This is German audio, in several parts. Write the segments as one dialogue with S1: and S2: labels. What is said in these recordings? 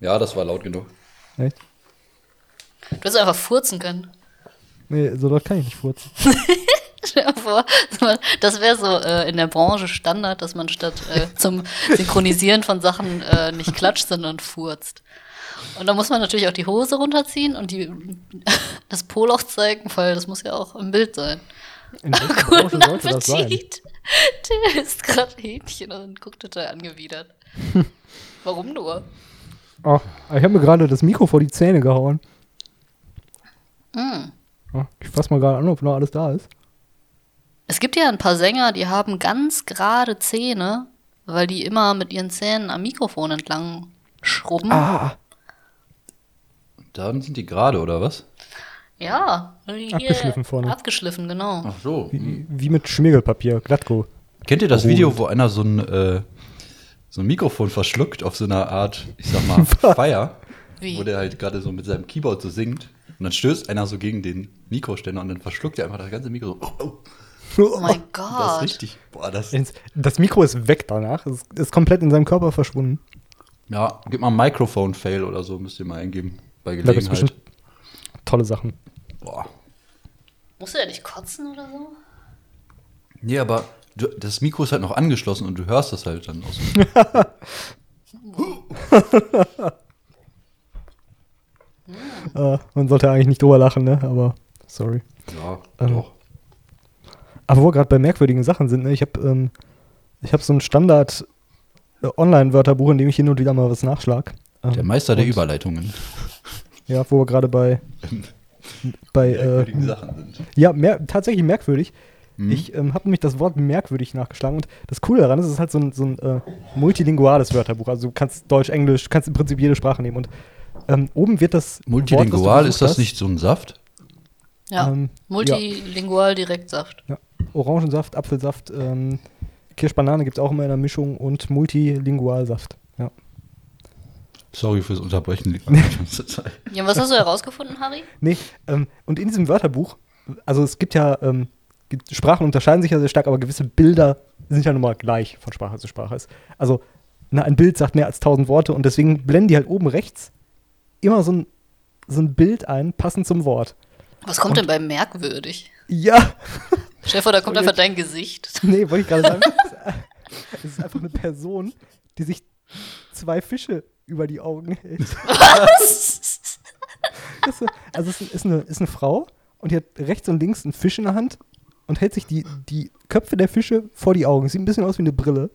S1: Ja, das war laut genug.
S2: Echt?
S3: Du hättest einfach furzen können.
S2: Nee, so laut kann ich nicht furzen.
S3: Stell dir vor, das wäre so äh, in der Branche Standard, dass man statt äh, zum Synchronisieren von Sachen äh, nicht klatscht, sondern furzt. Und da muss man natürlich auch die Hose runterziehen und die, das Poloch zeigen, weil das muss ja auch im Bild sein.
S2: In
S3: Guten
S2: sollte das sein?
S3: Appetit. Der isst gerade Hähnchen und guckt total angewidert. Warum nur?
S2: Oh, ich habe mir gerade das Mikro vor die Zähne gehauen.
S3: Mm.
S2: Ich fass mal gerade an, ob noch alles da ist.
S3: Es gibt ja ein paar Sänger, die haben ganz gerade Zähne, weil die immer mit ihren Zähnen am Mikrofon entlang schrubben.
S2: Ah,
S1: Dann sind die gerade, oder was?
S3: Ja, hier
S2: Abgeschliffen vorne.
S3: Abgeschliffen, genau.
S1: Ach so.
S2: wie, wie mit Schmirgelpapier, Glattko.
S1: Kennt ihr das
S2: Rot.
S1: Video, wo einer so ein, äh, so ein Mikrofon verschluckt auf so einer Art, ich sag mal, Feier?
S3: Wie?
S1: Wo der halt gerade so mit seinem Keyboard so singt. Und dann stößt einer so gegen den Mikroständer und dann verschluckt er einfach das ganze Mikro. so. Oh, oh.
S3: Oh mein
S1: Das ist
S3: Gott.
S1: richtig. Boah, das.
S2: Das Mikro ist weg danach. Es ist komplett in seinem Körper verschwunden.
S1: Ja, gib mal Microphone-Fail oder so, müsst ihr mal eingeben. Bei Gelegenheit.
S2: bestimmt tolle Sachen.
S1: Boah.
S3: Musst du ja nicht kotzen oder so?
S1: Nee, aber du, das Mikro ist halt noch angeschlossen und du hörst das halt dann aus.
S2: Äh, man sollte eigentlich nicht drüber lachen, ne? Aber sorry.
S1: Ja,
S2: Ähm,
S1: doch.
S2: Aber wo wir gerade bei merkwürdigen Sachen sind, ne? Ich habe ähm, ich hab so ein Standard äh, Online-Wörterbuch, in dem ich hin und wieder mal was nachschlag. Ähm,
S1: Der Meister der Überleitungen.
S2: Ja, wo wir gerade bei bei äh,
S1: Merkwürdigen Sachen sind.
S2: Ja, mer tatsächlich merkwürdig.
S1: Mhm.
S2: Ich ähm, habe nämlich das Wort merkwürdig nachgeschlagen und das Coole daran ist, es ist halt so ein, so ein äh, multilinguales Wörterbuch. Also du kannst Deutsch, Englisch, kannst im Prinzip jede Sprache nehmen. Und ähm, oben wird das. Wort,
S1: Multilingual,
S2: gesucht
S1: ist das
S2: hast,
S1: nicht so ein Saft?
S3: Ja.
S2: Ähm,
S3: Multilingual Direktsaft.
S2: Ja. Orangensaft, Apfelsaft, ähm, Kirschbanane gibt es auch immer in der Mischung und Multilingualsaft. Ja.
S1: Sorry fürs Unterbrechen. die ganze Zeit.
S3: Ja, was hast du herausgefunden, Harry?
S2: Nee, ähm, und in diesem Wörterbuch, also es gibt ja, ähm, Sprachen unterscheiden sich ja sehr stark, aber gewisse Bilder sind ja nun mal gleich von Sprache zu Sprache. Also na, ein Bild sagt mehr als tausend Worte und deswegen blenden die halt oben rechts immer so ein, so ein Bild ein, passend zum Wort.
S3: Was kommt denn bei merkwürdig?
S2: Ja,
S3: Stefan, da kommt
S2: Und
S3: einfach dein Gesicht.
S2: nee, wollte ich gerade sagen. Es ist einfach eine Person, die sich zwei Fische über die Augen hält.
S3: Was?
S2: Also es ist, eine, ist eine Frau und die hat rechts und links einen Fisch in der Hand und hält sich die, die Köpfe der Fische vor die Augen. Sieht ein bisschen aus wie eine Brille.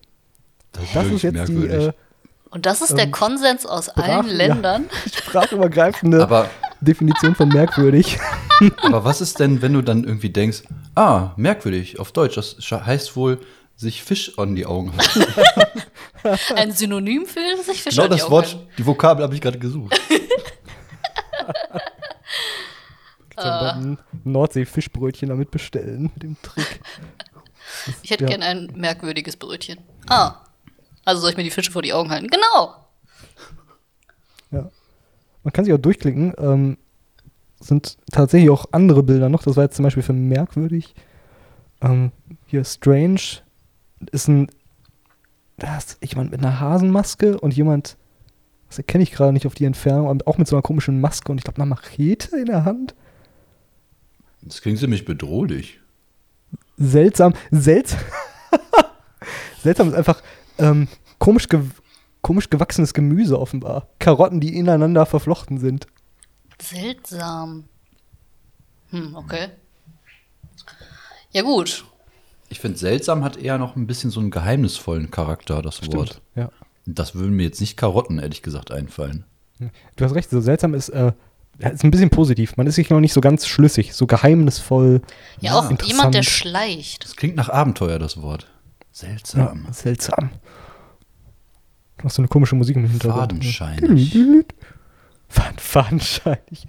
S2: Das ist
S1: wirklich
S2: jetzt die äh,
S3: Und das ist der
S2: Ähm,
S3: Konsens aus
S2: Sprach-
S3: allen
S2: ja.
S3: Ländern.
S2: sprachübergreifende
S1: Aber,
S2: Definition von merkwürdig.
S1: aber was ist denn, wenn du dann irgendwie denkst, ah, merkwürdig, auf Deutsch, das heißt wohl, sich Fisch an die Augen halten.
S3: Ein Synonym für sich Fische
S1: Genau
S3: an die
S1: das
S3: Augen
S1: Wort,
S3: halten.
S1: die Vokabel habe ich gerade gesucht.
S2: Ja bald ein Nordsee-Fischbrötchen damit bestellen, mit dem Trick.
S3: Ich hätte
S2: Ja.
S3: gern ein merkwürdiges Brötchen. Ah. Also soll ich mir die Fische vor die Augen halten? Genau.
S2: Ja. Man kann sich auch durchklicken. Ähm, sind tatsächlich auch andere Bilder noch. Das war jetzt zum Beispiel für merkwürdig. Ähm, hier Strange ist ein, das ist jemand mit einer Hasenmaske und jemand, das erkenne ich gerade nicht auf die Entfernung, aber auch mit so einer komischen Maske und ich glaube einer Machete in der Hand.
S1: Das klingt ziemlich bedrohlich.
S2: Seltsam, seltsam. seltsam ist einfach ähm, komisch, gew komisch gewachsenes Gemüse offenbar. Karotten, die ineinander verflochten sind.
S3: Seltsam. Hm, okay. Ja, gut.
S1: Ich finde, seltsam hat eher noch ein bisschen so einen geheimnisvollen Charakter, das Wort.
S2: Ja.
S1: Das würden mir jetzt nicht Karotten, ehrlich gesagt, einfallen.
S2: Du hast recht, so seltsam ist, äh, ja, ist ein bisschen positiv. Man ist sich noch nicht so ganz schlüssig, so geheimnisvoll.
S3: Ja, auch
S2: interessant.
S3: jemand, der schleicht.
S1: Das klingt nach Abenteuer, das Wort. Seltsam.
S2: seltsam. Du hast so eine komische Musik im Hintergrund.
S1: Fadenscheinig.
S2: Faden, fadenscheinig.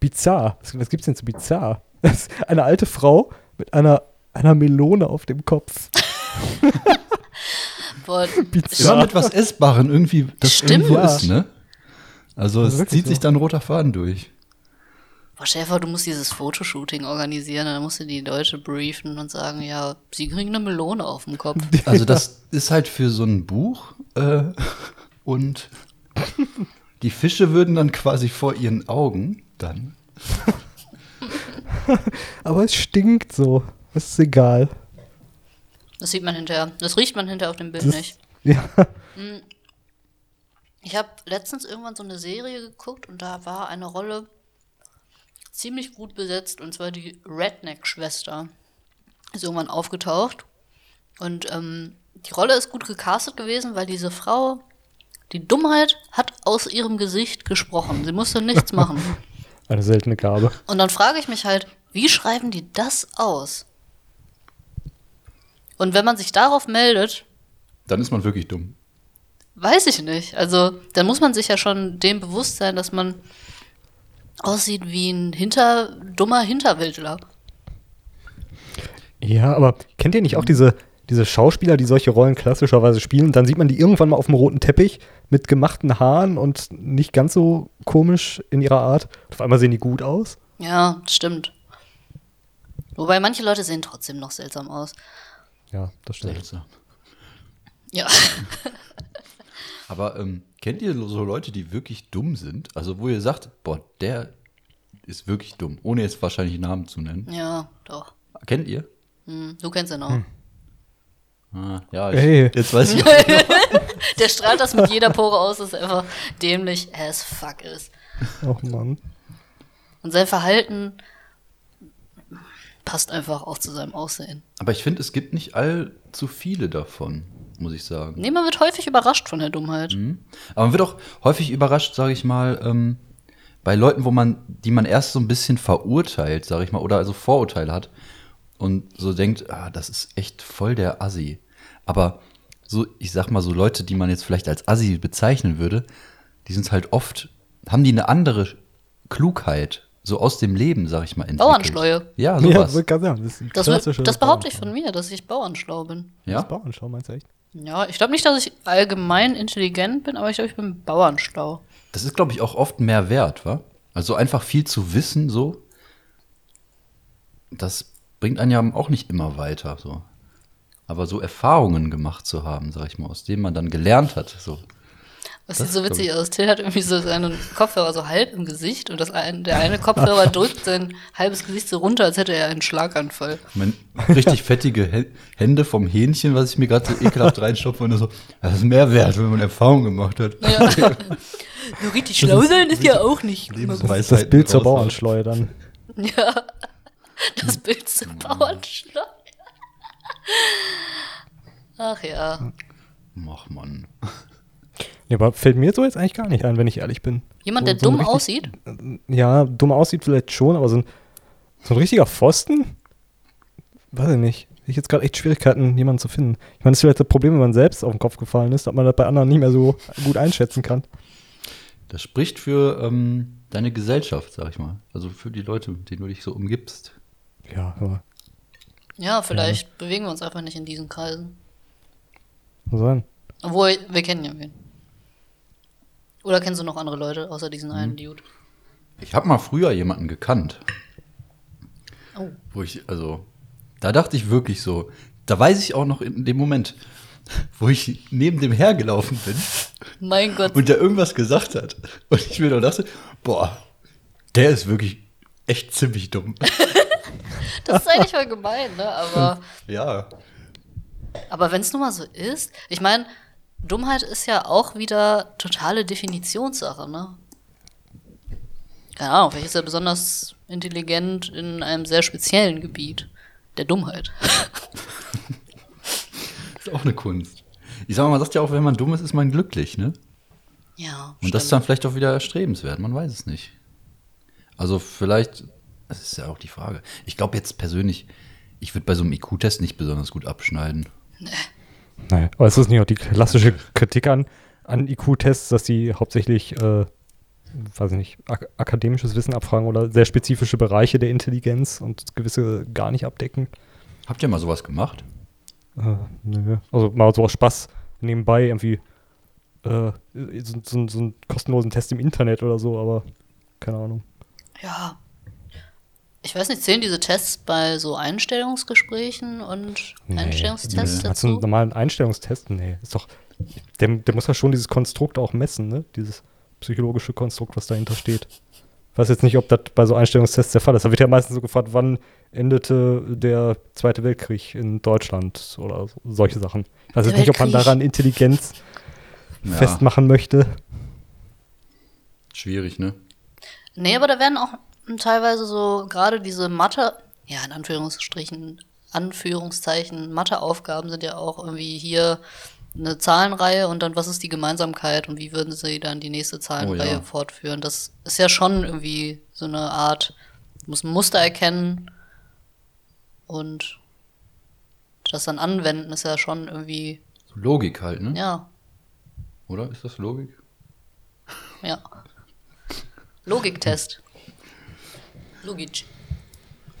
S2: Bizarr. Was, was gibt's denn zu bizarr? Das ist eine alte Frau mit einer, einer Melone auf dem Kopf.
S3: Boah,
S1: Immer
S2: Bizarr.
S1: mit was Essbaren irgendwie, das
S3: Stimmt.
S1: irgendwo
S2: Ja.
S1: ist, ne? Also
S2: Das ist
S1: es zieht sich
S2: so.
S1: dann ein roter Faden durch.
S3: boah, Schäfer, du musst dieses Fotoshooting organisieren. Dann musst du die Leute briefen und sagen, ja, sie kriegen eine Melone auf dem Kopf.
S1: Also das ist halt für so ein Buch äh, und Die Fische würden dann quasi vor ihren Augen dann.
S2: Aber es stinkt so. Es ist egal.
S3: Das sieht man hinterher. Das riecht man hinterher auf dem Bild
S2: Das,
S3: nicht.
S2: ja.
S3: Ich habe letztens irgendwann so eine Serie geguckt und da war eine Rolle ziemlich gut besetzt und zwar die Redneck-Schwester. Ist irgendwann aufgetaucht und ähm, die Rolle ist gut gecastet gewesen, weil diese Frau, die Dummheit, hat aus ihrem Gesicht gesprochen. Sie musste nichts machen.
S2: Eine seltene Gabe.
S3: Und dann frage ich mich halt, wie schreiben die das aus? Und wenn man sich darauf meldet,
S1: Dann ist man wirklich dumm.
S3: Weiß ich nicht. Also, dann muss man sich ja schon dem bewusst sein, dass man aussieht wie ein hinter, dummer Hinterwäldler.
S2: Ja, aber kennt ihr nicht auch diese, diese Schauspieler, die solche Rollen klassischerweise spielen? Dann sieht man die irgendwann mal auf dem roten Teppich mit gemachten Haaren und nicht ganz so komisch in ihrer Art. Auf einmal sehen die gut aus.
S3: Ja, stimmt. Wobei manche Leute sehen trotzdem noch seltsam aus.
S2: Ja, das stimmt.
S1: Seltsam.
S3: Ja.
S1: Aber ähm, kennt ihr so Leute, die wirklich dumm sind? Also wo ihr sagt, boah, der ist wirklich dumm, ohne jetzt wahrscheinlich Namen zu nennen.
S3: Ja, doch.
S1: Kennt ihr?
S3: Hm, du kennst ihn auch.
S1: Ah, ja, ich,
S2: Hey.
S1: jetzt weiß ich auch.
S3: Der strahlt das mit jeder Pore aus, dass er einfach dämlich as fuck ist.
S2: Oh Mann.
S3: Und sein Verhalten passt einfach auch zu seinem Aussehen.
S1: Aber ich finde, es gibt nicht allzu viele davon, muss ich sagen.
S3: Nee, man wird häufig überrascht von der Dummheit.
S1: Aber man wird auch häufig überrascht, sage ich mal, ähm, bei Leuten, wo man, die man erst so ein bisschen verurteilt, sage ich mal, oder also Vorurteile hat und so denkt, ah, das ist echt voll der Assi. Aber so, ich sag mal, so Leute, die man jetzt vielleicht als Assi bezeichnen würde, die sind halt oft, haben die eine andere Klugheit, so aus dem Leben, sag ich mal, entwickelt.
S3: Bauernschleue.
S1: Ja,
S2: Ja,
S1: sowas.
S2: sagen, das,
S3: Das, das behaupte ich von mir, dass ich bauernschlau bin.
S1: Ja?
S2: Das Bauernschau, meinst du echt?
S3: Ja, ich glaube nicht, dass ich allgemein intelligent bin, aber ich glaube, ich bin bauernschlau.
S1: Das ist, glaube ich, auch oft mehr wert, wa? Also einfach viel zu wissen, so, das bringt einen ja auch nicht immer weiter, so. Aber so Erfahrungen gemacht zu haben, sag ich mal, aus denen man dann gelernt hat, so.
S3: Was
S1: Das
S3: sieht so witzig aus? Till hat irgendwie so seinen Kopfhörer so halb im Gesicht und das ein, der eine Kopfhörer drückt sein halbes Gesicht so runter, als hätte er einen Schlaganfall.
S1: Mein richtig fettige Hä- Hände vom Hähnchen, was ich mir gerade so ekelhaft reinstopfe und so, das ist mehr wert, wenn man Erfahrung gemacht hat.
S3: Ja. so richtig schlau sein ist ja auch nicht.
S2: Das ist das Bild zur. Bauernschleue dann.
S3: Ja. Das Bild zum Bauernschlau. Ach ja.
S1: Ach Mann.
S2: Ja, aber fällt mir so jetzt eigentlich gar nicht ein, wenn ich ehrlich bin.
S3: Jemand,
S2: So-
S3: der
S2: so ein
S3: dumm
S2: richtig-
S3: aussieht?
S2: Ja, dumm aussieht vielleicht schon, aber so ein, so ein richtiger Pfosten? Weiß ich nicht. Ich jetzt gerade echt Schwierigkeiten, jemanden zu finden. Ich meine, das ist vielleicht das Problem, wenn man selbst auf den Kopf gefallen ist, dass man das bei anderen nicht mehr so gut einschätzen kann.
S1: Das spricht für ähm, deine Gesellschaft, sag ich mal. Also für die Leute, mit denen du dich so umgibst.
S2: Ja, aber
S3: Ja, vielleicht bewegen wir uns einfach nicht in diesen Kreisen.
S2: muss sein.
S3: Obwohl, wir kennen ja wen. Oder kennst du noch andere Leute, außer diesen einen Dude?
S1: Ich habe mal früher jemanden gekannt,
S3: Oh.
S1: wo ich, also, da dachte ich wirklich so, da weiß ich auch noch in dem Moment, wo ich neben dem hergelaufen bin
S3: Mein Gott.
S1: und der irgendwas gesagt hat. Und ich mir nur dachte, boah, der ist wirklich echt ziemlich dumm.
S3: Das ist eigentlich voll gemein, ne? Aber,
S1: ja.
S3: aber wenn es nun mal so ist, ich meine, Dummheit ist ja auch wieder totale Definitionssache, ne? Keine Ahnung, vielleicht ist er besonders intelligent in einem sehr speziellen Gebiet. Der Dummheit.
S1: Ist auch eine Kunst. Ich sag mal, man sagt ja auch, wenn man dumm ist, ist man glücklich, ne?
S3: Ja.
S1: Und das ist dann vielleicht auch wieder erstrebenswert, man weiß es nicht. Also vielleicht, das ist ja auch die Frage. Ich glaube jetzt persönlich, ich würde bei so einem IQ-Test nicht besonders gut abschneiden.
S2: Naja, aber ist das nicht auch die klassische Kritik an, an IQ-Tests, dass die hauptsächlich, äh, weiß ich nicht, ak akademisches Wissen abfragen oder sehr spezifische Bereiche der Intelligenz und gewisse gar nicht abdecken?
S1: Habt ihr mal sowas gemacht?
S2: Äh, nö. Also mal so aus Spaß nebenbei irgendwie äh, so, so, so einen kostenlosen Test im Internet oder so, aber keine Ahnung.
S3: Ja. Ich weiß nicht, zählen diese Tests bei so Einstellungsgesprächen und Einstellungstests
S2: Hast du einen
S3: dazu?
S2: normalen Einstellungstest? Nee, ist doch, der, der muss ja schon dieses Konstrukt auch messen, ne? Dieses psychologische Konstrukt, was dahinter steht. Ich weiß jetzt nicht, ob das bei so Einstellungstests der Fall ist. Da wird ja meistens so gefragt, wann endete der Zweite Weltkrieg in Deutschland oder so, solche Sachen. Ich weiß jetzt nicht, ob man
S3: Weltkrieg.
S2: daran Intelligenz
S1: Ja,
S2: festmachen möchte.
S1: schwierig, ne?
S3: Nee, aber da werden auch teilweise so gerade diese Mathe, ja, in Anführungsstrichen, Anführungszeichen, Matheaufgaben sind ja auch irgendwie hier eine Zahlenreihe und dann was ist die Gemeinsamkeit und wie würden sie dann die nächste Zahlenreihe
S1: ja.
S3: fortführen. Das ist ja schon irgendwie so eine Art, muss ein Muster erkennen und das dann anwenden ist ja schon irgendwie,
S1: So Logik halt, ne?
S3: ja,
S1: Oder? Ist das Logik?
S3: ja. Logiktest. Logisch.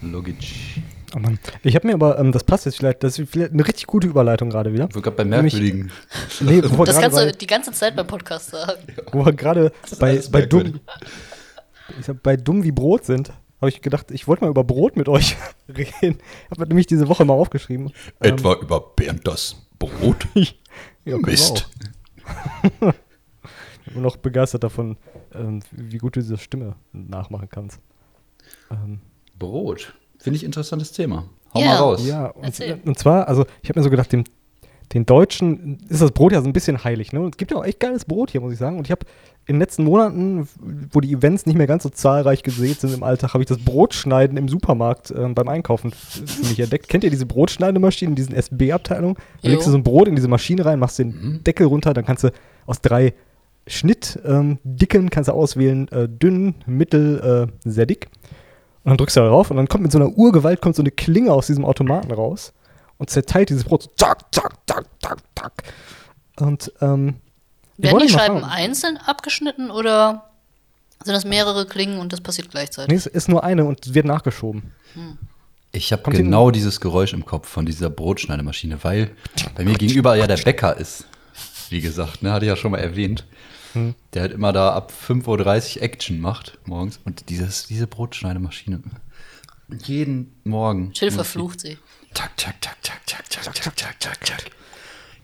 S1: Logisch.
S2: Oh Mann. Ich habe mir aber, ähm, das passt jetzt vielleicht, das ist vielleicht eine richtig gute Überleitung gerade wieder.
S1: Ich gerade bei
S2: Nämlich-
S1: Merkwürdigen.
S2: Nee, wo
S3: Das kannst du die ganze Zeit beim Podcast sagen.
S2: wo wir gerade bei, bei dumm, ich sag, bei dumm wie Brot sind, habe ich gedacht, ich wollte mal über Brot mit euch reden. Habe nämlich diese Woche mal aufgeschrieben. Ähm,
S1: Etwa über Bernd das Brot.
S2: ja, wir
S1: Mist.
S2: Ich bin noch begeistert davon, ähm, wie gut du diese Stimme nachmachen kannst. Ähm,
S1: Brot. Finde ich interessantes Thema. Hau
S3: Ja.
S1: mal raus.
S2: Ja, und, und zwar, also ich habe mir so gedacht, dem, den Deutschen ist das Brot ja so ein bisschen heilig. Ne? Und es gibt ja auch echt geiles Brot hier, muss ich sagen. Und ich habe in den letzten Monaten, wo die Events nicht mehr ganz so zahlreich gesät sind im Alltag, habe ich das Brotschneiden im Supermarkt ähm, beim Einkaufen für mich entdeckt. Kennt ihr diese Brotschneidemaschinen in diesen SB-Abteilungen? Da legst du so ein Brot in diese Maschine rein, machst den Deckel runter, dann kannst du aus drei Schnittdicken ähm, Dicken kannst du auswählen, äh, dünn, mittel, äh, sehr dick. Und dann drückst du da drauf und dann kommt mit so einer Urgewalt kommt so eine Klinge aus diesem Automaten raus und zerteilt dieses Brot so zack, zack, zack, zack, zack. Und ähm,
S3: Werden die Scheiben
S2: fragen.
S3: einzeln abgeschnitten oder sind das mehrere Klingen und das passiert gleichzeitig?
S2: Nee, es ist nur eine und wird nachgeschoben.
S1: Ich habe genau dieses Geräusch im Kopf von dieser Brotschneidemaschine, weil bei mir gegenüber ja der Bäcker ist. Wie gesagt, ne, hatte ich ja schon mal erwähnt.
S2: Hm.
S1: Der halt immer da ab 5.30 Uhr Action macht morgens. Und dieses, diese Brotschneidemaschine. Jeden Morgen.
S3: Chill verflucht sie.
S1: Tack, tack, tack, tack, tack, tack, tack, tack, tack, tack.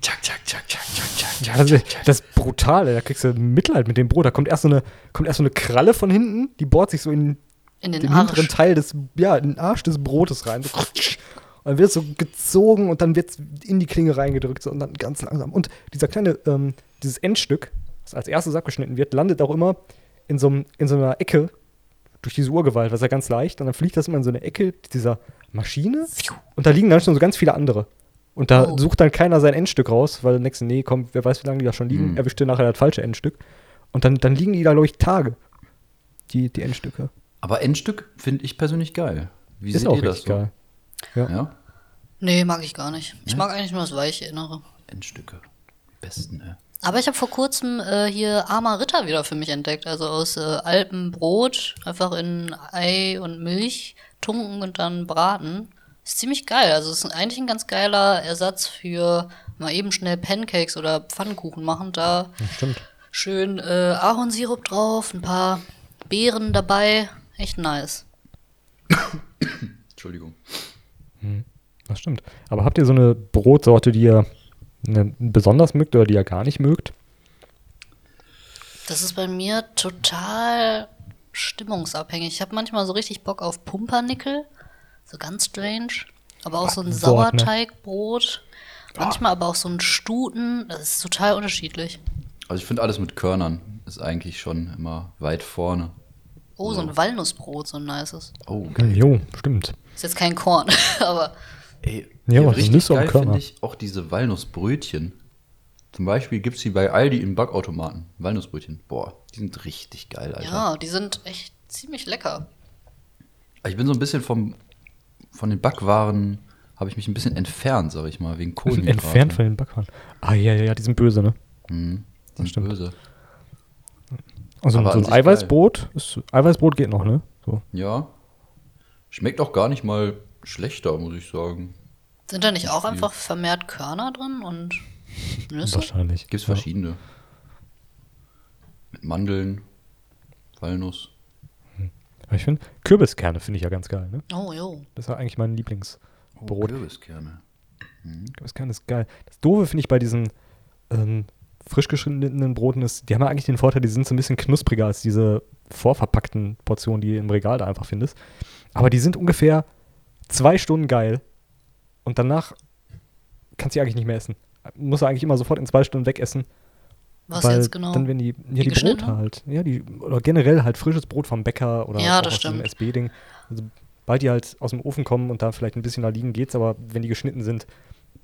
S1: Tack, tack, tack, tack, tack, tack,
S2: Ja,
S1: tack,
S2: das,
S1: tack,
S2: ist,
S1: tack.
S2: das ist brutal, da kriegst du Mitleid mit dem Brot. Da kommt erst so eine, kommt erst so eine Kralle von hinten, die bohrt sich so in
S3: In den,
S2: den hinteren. Teil des, ja, in den Arsch des Brotes rein. So, und dann wird es so gezogen und dann wird es in die Klinge reingedrückt so, und dann ganz langsam. Und dieser kleine, ähm, dieses Endstück, das als erstes abgeschnitten wird, landet auch immer in so, einem- in so einer Ecke durch diese Urgewalt, was ja ganz leicht. Und dann fliegt das immer in so eine Ecke dieser Maschine und da liegen dann schon so ganz viele andere. Und da
S3: Oh.
S2: sucht dann keiner sein Endstück raus, weil der nächste, nee, komm, wer weiß, wie lange die da schon liegen,
S1: Mhm.
S2: erwischt dir nachher das falsche Endstück. Und dann, dann liegen die da, glaube ich, Tage, die, die Endstücke.
S1: Aber Endstück finde ich persönlich geil. Wie
S2: Ist
S1: seht
S2: auch
S1: ihr das
S2: richtig
S1: so?
S2: geil. Ja.
S1: Ja?
S3: Nee, mag ich gar nicht. Ich
S1: Ja?
S3: mag eigentlich nur das weiche Innere.
S1: Endstücke. Die besten, ey.
S3: Aber ich habe vor kurzem äh, hier Armer Ritter wieder für mich entdeckt. Also aus äh, Alpenbrot einfach in Ei und Milch tunken und dann braten. Ist ziemlich geil. Also es ist eigentlich ein ganz geiler Ersatz für mal eben schnell Pancakes oder Pfannkuchen machen. Da
S2: Stimmt.
S3: schön äh, Ahornsirup drauf, ein paar Beeren dabei. Echt nice.
S1: Entschuldigung.
S2: Das stimmt. Aber habt ihr so eine Brotsorte, die ihr besonders mögt oder die ihr gar nicht mögt?
S3: Das ist bei mir total stimmungsabhängig. Ich habe manchmal so richtig Bock auf Pumpernickel, so ganz strange. Aber auch so ein
S2: ne?
S3: Sauerteigbrot. Manchmal aber auch so ein Stuten. Das ist total unterschiedlich.
S1: Also ich finde alles mit Körnern ist eigentlich schon immer weit vorne.
S3: Oh, so ein Walnussbrot, so ein nices.
S1: Oh,
S2: Jo, stimmt.
S3: Ist jetzt kein Korn, aber
S1: Ey,
S2: Ja,
S1: ja,
S2: aber
S1: richtig
S2: Nüsse
S1: geil finde ich auch diese Walnussbrötchen. Zum Beispiel gibt es die bei Aldi im Backautomaten. Walnussbrötchen. Boah, die sind richtig geil, Alter.
S3: ja, die sind echt ziemlich lecker.
S1: Ich bin so ein bisschen vom, von den Backwaren, habe ich mich ein bisschen entfernt, sag ich mal, wegen Kohlenhydraten.
S2: Entfernt von den Backwaren. Ah, ja, ja, ja, die sind böse, ne?
S1: Mhm, sind
S2: stimmt.
S1: böse.
S2: Also
S1: Aber
S2: so ein Eiweißbrot, ist, Eiweißbrot geht noch, ne? So.
S1: Ja. Schmeckt auch gar nicht mal schlechter, muss ich sagen.
S3: Sind da nicht auch einfach vermehrt Körner drin und Nüsse?
S2: Wahrscheinlich.
S1: Gibt es
S2: ja.
S1: verschiedene. Mit Mandeln, Walnuss.
S2: Aber Ich finde, Kürbiskerne finde ich ja ganz geil, ne?
S3: Oh, jo.
S2: Das ist ja eigentlich mein Lieblingsbrot.
S1: Kürbiskerne.
S2: Kürbiskerne ist geil. Das Doofe finde ich bei diesen, ähm, frisch geschnittenen Broten ist, die haben ja eigentlich den Vorteil, die sind so ein bisschen knuspriger als diese vorverpackten Portionen, die du im Regal da einfach findest. Aber die sind ungefähr zwei Stunden geil und danach kannst du die eigentlich nicht mehr essen. Muss du eigentlich immer sofort in zwei Stunden wegessen.
S3: Was
S2: weil
S3: jetzt genau?
S2: Dann, wenn die, ja,
S3: Die
S2: die, Brote halt. Ja, die, oder generell halt frisches Brot vom Bäcker oder
S3: Ja,
S2: aus
S3: stimmt.
S2: SB-Ding. Also, bald die halt aus dem Ofen kommen und da vielleicht ein bisschen da liegen, geht's, aber wenn die geschnitten sind,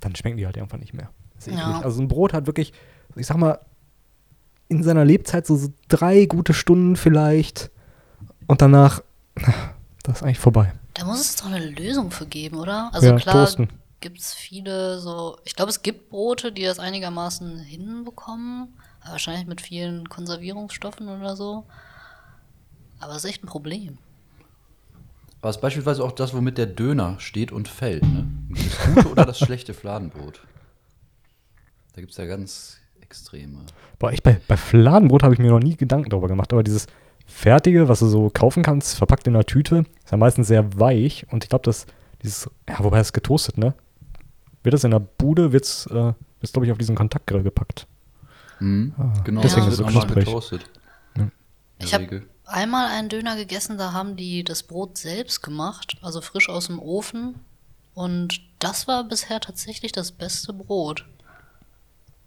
S2: dann schmecken die halt einfach nicht mehr.
S3: Ja.
S2: Also ein Brot hat wirklich, ich sag mal, in seiner Lebzeit so, so drei gute Stunden vielleicht und danach, das ist eigentlich vorbei.
S3: Da muss es doch eine Lösung für geben, oder? Also
S2: Ja,
S3: klar gibt es viele so, ich glaube, es gibt Brote, die das einigermaßen hinbekommen, wahrscheinlich mit vielen Konservierungsstoffen oder so. Aber es ist echt ein Problem.
S1: Aber es ist beispielsweise auch das, womit der Döner steht und fällt. Ne? Das gute oder das schlechte Fladenbrot. Da gibt es ja ganz extreme.
S2: Boah, ich bei, bei Fladenbrot habe ich mir noch nie Gedanken darüber gemacht, aber dieses fertige, was du so kaufen kannst, verpackt in einer Tüte, ist ja meistens sehr weich und ich glaube, dass dieses, ja, wobei es getoastet, ne? Wird das in der Bude, wird's, äh, wird's glaube ich, auf diesen Kontaktgrill gepackt.
S1: Mhm.
S2: Ah,
S1: genau,
S2: deswegen
S1: das
S2: ist es
S1: wird
S2: so knusprig.
S1: getoastet.
S2: Ja.
S3: Ich habe einmal einen Döner gegessen, da haben die das Brot selbst gemacht, also frisch aus dem Ofen. Und das war bisher tatsächlich das beste Brot.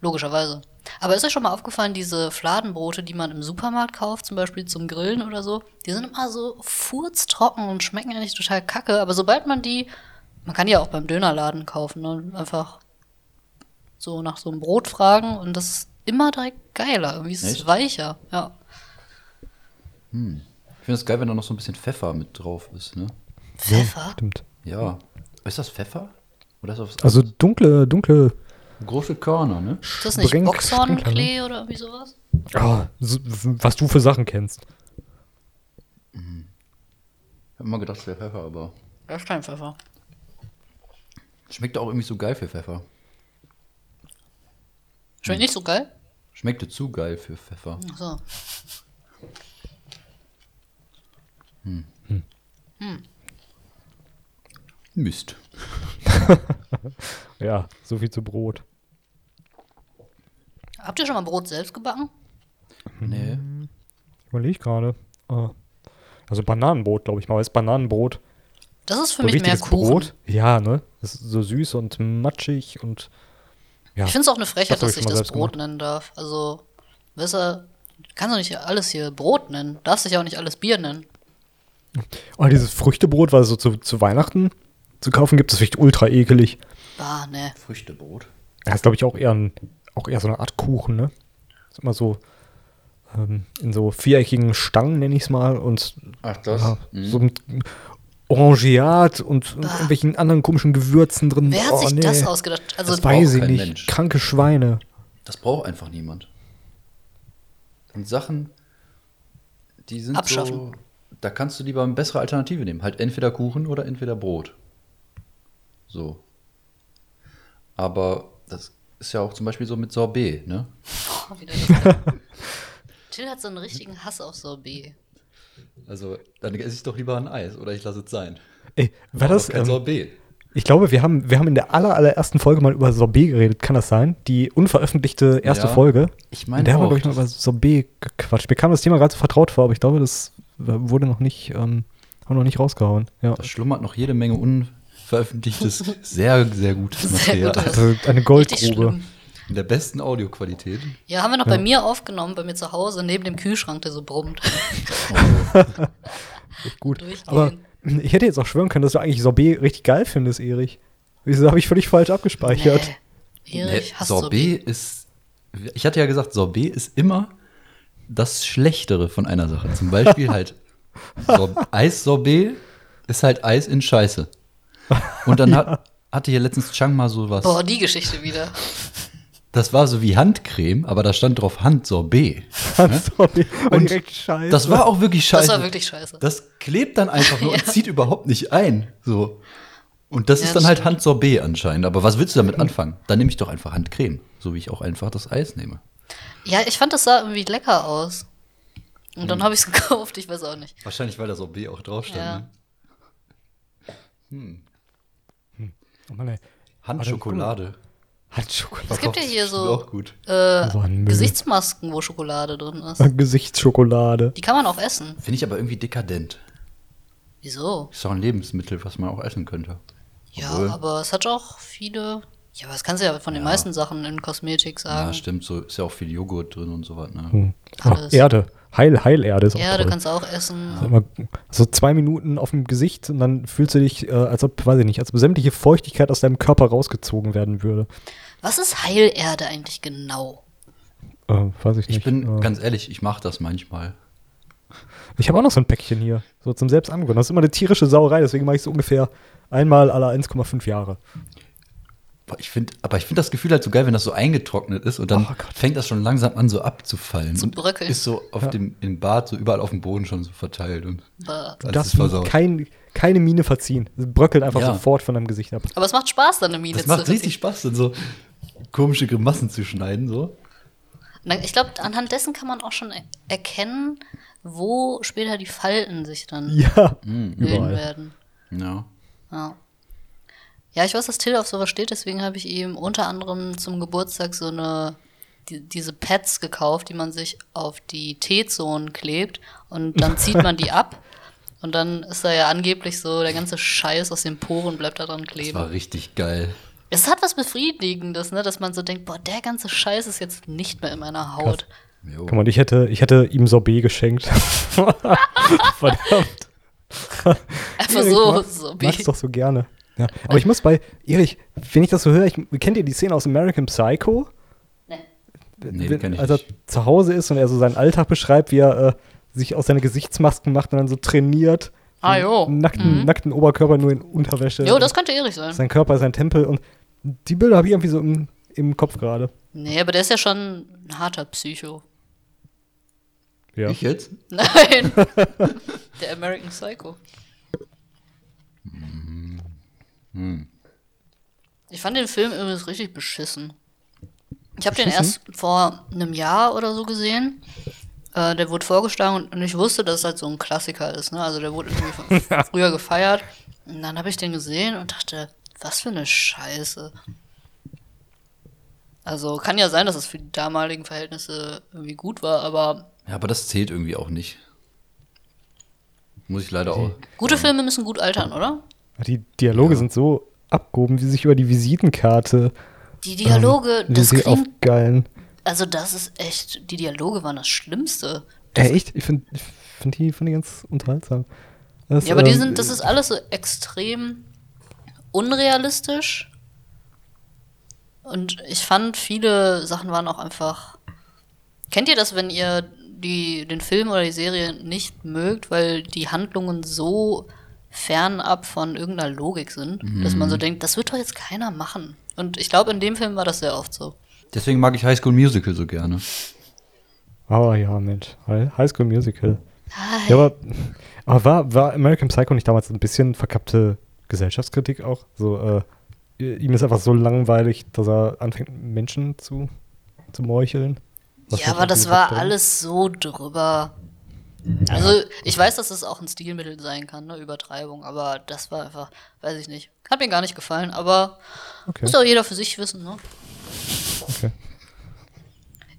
S3: Logischerweise. Aber ist euch schon mal aufgefallen, diese Fladenbrote, die man im Supermarkt kauft, zum Beispiel zum Grillen oder so, die sind immer so furztrocken und schmecken eigentlich total kacke. Aber sobald man die, man kann die ja auch beim Dönerladen kaufen, ne? einfach so nach so einem Brot fragen und das ist immer direkt geiler. Irgendwie ist es weicher, ja.
S1: Ich finde es geil, wenn da noch so ein bisschen Pfeffer mit drauf ist. Ne?
S3: Pfeffer?
S2: Stimmt.
S1: Ja. Ist das Pfeffer? Oder ist das
S2: Also dunkle, dunkle,
S1: große Körner, ne?
S3: Ist das nicht
S2: Sprink-
S3: Boxhornklee oder irgendwie sowas?
S2: ah, so, was du für Sachen kennst.
S1: Ich habe immer gedacht, es wäre Pfeffer, aber
S3: Das ist kein Pfeffer.
S1: schmeckt auch irgendwie so geil für Pfeffer.
S3: Schmeckt nicht so geil?
S1: Schmeckte zu geil für Pfeffer.
S3: Ach so.
S1: Mist.
S2: Ja, so viel zu Brot.
S3: Habt ihr schon mal Brot selbst gebacken?
S1: Nee.
S2: Ich überlege gerade. Ah. Also Bananenbrot, glaube ich mal. Ist Bananenbrot
S3: Das ist für
S2: so
S3: mich mehr
S2: richtiges
S3: Kuchen.
S2: Brot? Ja, ne? Das ist so süß und matschig und ja.
S3: Ich finde es auch eine Frechheit,
S2: Das
S3: dass
S2: ich
S3: ich das Brot
S2: gemacht.
S3: nennen darf. Also, besser, kannst du nicht alles hier Brot nennen. Darfst dich ja auch nicht alles Bier nennen.
S2: Oh, dieses Früchtebrot, was es so zu, zu Weihnachten zu kaufen gibt, das ist echt ultra ekelig.
S3: Bah, ne.
S1: Früchtebrot.
S2: Das ist, glaube ich, auch eher, ein, auch eher so eine Art Kuchen, ne? ist immer so ähm, in so viereckigen Stangen, nenne ich es mal, und
S1: Ach, das?
S2: ja,
S1: Mhm.
S2: so mit Orangeat und, und
S3: Bah.
S2: irgendwelchen anderen komischen Gewürzen drin.
S3: Wer hat
S2: Oh,
S3: sich
S2: nee.
S3: das ausgedacht? Also,
S1: Das
S2: Das weiß ich
S1: kein
S2: nicht.
S1: Mensch.
S2: Kranke Schweine.
S1: Das braucht einfach niemand. Und Sachen, die sind
S3: Abschaffen.
S1: so. Da kannst du lieber eine bessere Alternative nehmen. Halt entweder Kuchen oder entweder Brot. So. Aber das ist ja auch zum Beispiel so mit Sorbet, ne?
S3: oh, wieder das. Till hat so einen richtigen Hass auf Sorbet.
S1: Also, dann esse ich doch lieber ein Eis oder ich lasse es sein.
S2: Ey, war das,
S1: kein
S2: ähm,
S1: Sorbet.
S2: ich glaube, wir haben, wir haben in der aller, allerersten Folge mal über Sorbet geredet. Kann das sein? Die unveröffentlichte erste
S1: Ja,
S2: Folge.
S1: ich
S2: In
S1: meine
S2: der haben wir, glaube ich, mal über Sorbet gequatscht. Mir kam das Thema gerade so vertraut vor, aber ich glaube, das wurde noch nicht, ähm, haben wir noch nicht rausgehauen. Ja.
S1: Da schlummert noch jede Menge unveröffentlichtes, sehr, sehr gutes
S3: Sehr
S1: Material.
S3: gutes.
S2: Also eine Goldgrube.
S1: In der besten Audioqualität.
S3: Ja, haben wir noch bei mir aufgenommen, bei mir zu Hause, neben dem Kühlschrank, der so brummt.
S2: Echt gut.
S3: Durchgehen.
S2: Aber ich hätte jetzt auch schwören können, dass du eigentlich Sorbet richtig geil findest, Erich. Wieso habe ich völlig falsch abgespeichert?
S3: Nee. Erich,
S1: Nee,
S3: hasst
S1: Sorbet ist. Ich hatte ja gesagt, Sorbet ist immer das Schlechtere von einer Sache. Zum Beispiel halt Sor Eissorbet ist halt Eis in Scheiße. Und dann hat, hatte hier letztens Chang mal so was.
S3: Boah, die Geschichte wieder.
S1: Das war so wie Handcreme, aber da stand drauf Handsorbet.
S2: Sorbet war
S1: Und
S2: direkt scheiße.
S1: Das war auch wirklich scheiße.
S3: Das war wirklich scheiße.
S1: Das klebt dann einfach nur und zieht überhaupt nicht ein. So. Und das
S3: Ja,
S1: ist dann
S3: das
S1: halt
S3: stimmt.
S1: Handsorbet anscheinend. Aber was willst du damit anfangen? Dann nehme ich doch einfach Handcreme. So wie ich auch einfach das Eis nehme.
S3: Ja, ich fand, das sah irgendwie lecker aus. Und
S1: Hm.
S3: dann habe ich es gekauft, ich weiß auch nicht.
S1: Wahrscheinlich, weil das Sorbet auch drauf stand.
S3: Ja.
S1: Ne?
S2: Oh Mann, ey.
S1: Handschokolade.
S2: Hat Schokolade.
S3: Es gibt ja hier so
S1: Auch gut.
S3: äh,
S2: So Müll.
S3: Gesichtsmasken, wo Schokolade drin ist.
S2: Gesichtsschokolade.
S3: Die kann man auch essen.
S1: Finde ich aber irgendwie dekadent.
S3: Wieso?
S1: Ist doch ein Lebensmittel, was man auch essen könnte.
S3: Ja,
S1: Obwohl-
S3: aber es hat auch viele. Ja, aber das kannst du ja von den meisten Sachen in Kosmetik
S1: Ja,
S3: sagen.
S1: stimmt, so ist ja auch viel Joghurt drin und so was, ne?
S2: Hm. Ach. Erde. Heil, Heilerde ist auch
S3: Ja, du
S2: toll.
S3: kannst auch essen.
S2: Immer so zwei Minuten auf dem Gesicht und dann fühlst du dich, äh, als ob, weiß ich nicht, als ob sämtliche Feuchtigkeit aus deinem Körper rausgezogen werden würde.
S3: Was ist Heilerde eigentlich genau?
S2: Äh, weiß ich nicht.
S1: Ich bin
S2: äh,
S1: ganz ehrlich, ich mache das manchmal.
S2: ich habe auch noch so ein Päckchen hier, so zum Selbstangewöhnen. Das ist immer eine tierische Sauerei, deswegen mache ich es ungefähr einmal alle 1,5 Jahre.
S1: Boah, Ich find, aber ich finde das Gefühl halt so geil, wenn das so eingetrocknet ist und dann
S2: Oh
S1: fängt das schon langsam an so abzufallen.
S3: Zu bröckeln.
S1: ist so auf dem, im Bad so überall auf dem Boden schon so verteilt. Und.
S2: Du darfst kein, keine Miene verziehen. Es bröckelt einfach
S1: Ja.
S2: sofort von deinem Gesicht ab.
S3: Aber es macht Spaß, dann eine Mine
S1: das
S3: zu
S1: macht richtig Spaß, dann so komische Grimassen zu schneiden. So.
S3: Ich glaube, anhand dessen kann man auch schon er erkennen, wo später die Falten sich dann
S2: Ja,
S3: bilden
S2: überall.
S3: werden.
S1: Ja.
S3: Ja. Ja, ich weiß, dass Till auf sowas steht, deswegen habe ich ihm unter anderem zum Geburtstag so eine die, diese Pads gekauft, die man sich auf die T-Zonen klebt und dann zieht man die ab und dann ist da ja angeblich so der ganze Scheiß aus den Poren bleibt da dran
S1: Das
S3: kleben.
S1: war richtig geil.
S3: Es hat was Befriedigendes, ne, dass man so denkt, boah, der ganze Scheiß ist jetzt nicht mehr in meiner Haut.
S1: Jo.
S2: Guck mal, ich hätte, ich hätte ihm Sorbet geschenkt. Verdammt.
S3: Einfach so,
S2: mag-
S3: so
S2: Mag's doch so gerne. Ja. Aber ich muss bei, Erich, wenn ich das so höre, ich, kennt ihr die Szene aus American Psycho?
S3: Nee.
S1: Nee, die
S2: Wenn-
S1: kenn ich
S2: als er
S1: nicht.
S2: zu Hause ist und er so seinen Alltag beschreibt, wie er äh, sich aus seiner Gesichtsmasken macht und dann so trainiert.
S3: Ah, jo.
S2: Nackten, nackten Oberkörper nur in Unterwäsche.
S3: Jo, das könnte Erich sein.
S2: Sein Körper ist ein Tempel und die Bilder habe ich irgendwie so im, im Kopf gerade.
S3: Nee, aber der ist ja schon ein harter Psycho.
S2: Ja.
S1: Ich jetzt?
S3: Nein. der American Psycho. Ich fand den Film übrigens richtig beschissen. Ich habe den erst vor einem Jahr oder so gesehen. Äh, der wurde vorgeschlagen und ich wusste, dass es halt so ein Klassiker ist. Ne? Also der wurde irgendwie früher gefeiert. Und dann habe ich den gesehen und dachte, was für eine Scheiße. Also kann ja sein, dass es für die damaligen Verhältnisse irgendwie gut war, aber
S1: Ja, aber das zählt irgendwie auch nicht. Muss ich leider auch.
S3: gute Filme müssen gut altern, oder?
S2: Die Dialoge sind so abgehoben, wie sich über die Visitenkarte
S3: Die Dialoge, das
S2: sie
S3: klingt,
S2: aufgeilen.
S3: also das ist echt, die Dialoge waren das Schlimmste.
S2: Äh, echt? Ich finde find die, find die ganz unterhaltsam. Das,
S3: Ja, aber die
S2: ähm,
S3: sind, das ist alles so extrem unrealistisch. Und ich fand, viele Sachen waren auch einfach. Kennt ihr das, wenn ihr die, den Film oder die Serie nicht mögt, weil die Handlungen so fernab von irgendeiner Logik sind, dass man so denkt, das wird doch jetzt keiner machen. Und ich glaube, in dem Film war das sehr oft so.
S1: Deswegen mag ich High School Musical so gerne.
S2: Aber ja, Mensch. Hi- High School Musical.
S3: Hi.
S2: Ja, aber, aber war, war American Psycho nicht damals ein bisschen verkappte Gesellschaftskritik auch? So, äh, ihm ist einfach so langweilig, dass er anfängt, Menschen zu, zu meucheln. Was
S3: Ja, aber das war alles so drüber. Also, ich weiß, dass es auch ein Stilmittel sein kann, ne, Übertreibung, aber das war einfach, weiß ich nicht. Hat mir gar nicht gefallen, aber
S2: Okay.
S3: muss auch jeder für sich wissen, ne?
S2: Okay.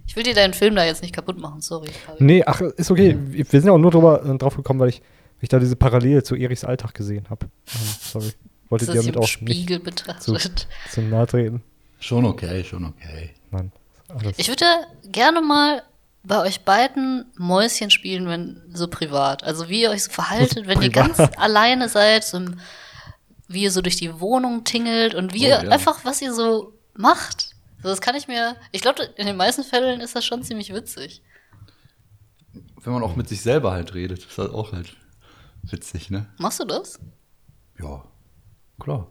S3: Ich will dir deinen Film da jetzt nicht kaputt machen, sorry. Fabi.
S2: Nee, ach, ist okay. Wir wir sind ja auch nur drüber, äh, drauf gekommen, weil ich, weil ich da diese Parallele zu Erichs Alltag gesehen habe. Ähm, sorry. Wollte
S3: Das
S2: dir
S3: ist
S2: damit auch
S3: Spiegel
S2: nicht
S3: betrachtet.
S2: zu nahe treten.
S1: Schon okay, schon okay.
S2: Nein. Alles.
S3: Ich würde gerne mal bei euch beiden Mäuschen spielen, wenn so privat. Also wie ihr euch so verhaltet, wenn ihr ganz
S2: privat.
S3: alleine seid, so im, wie ihr so durch die Wohnung tingelt und wie
S1: Oh,
S3: ihr
S1: ja.
S3: einfach, was ihr so macht. So, das kann ich mir. Ich glaube, in den meisten Fällen ist das schon ziemlich witzig.
S1: Wenn man auch mit sich selber halt redet, ist das auch halt witzig, ne?
S3: Machst du das?
S1: Ja, klar.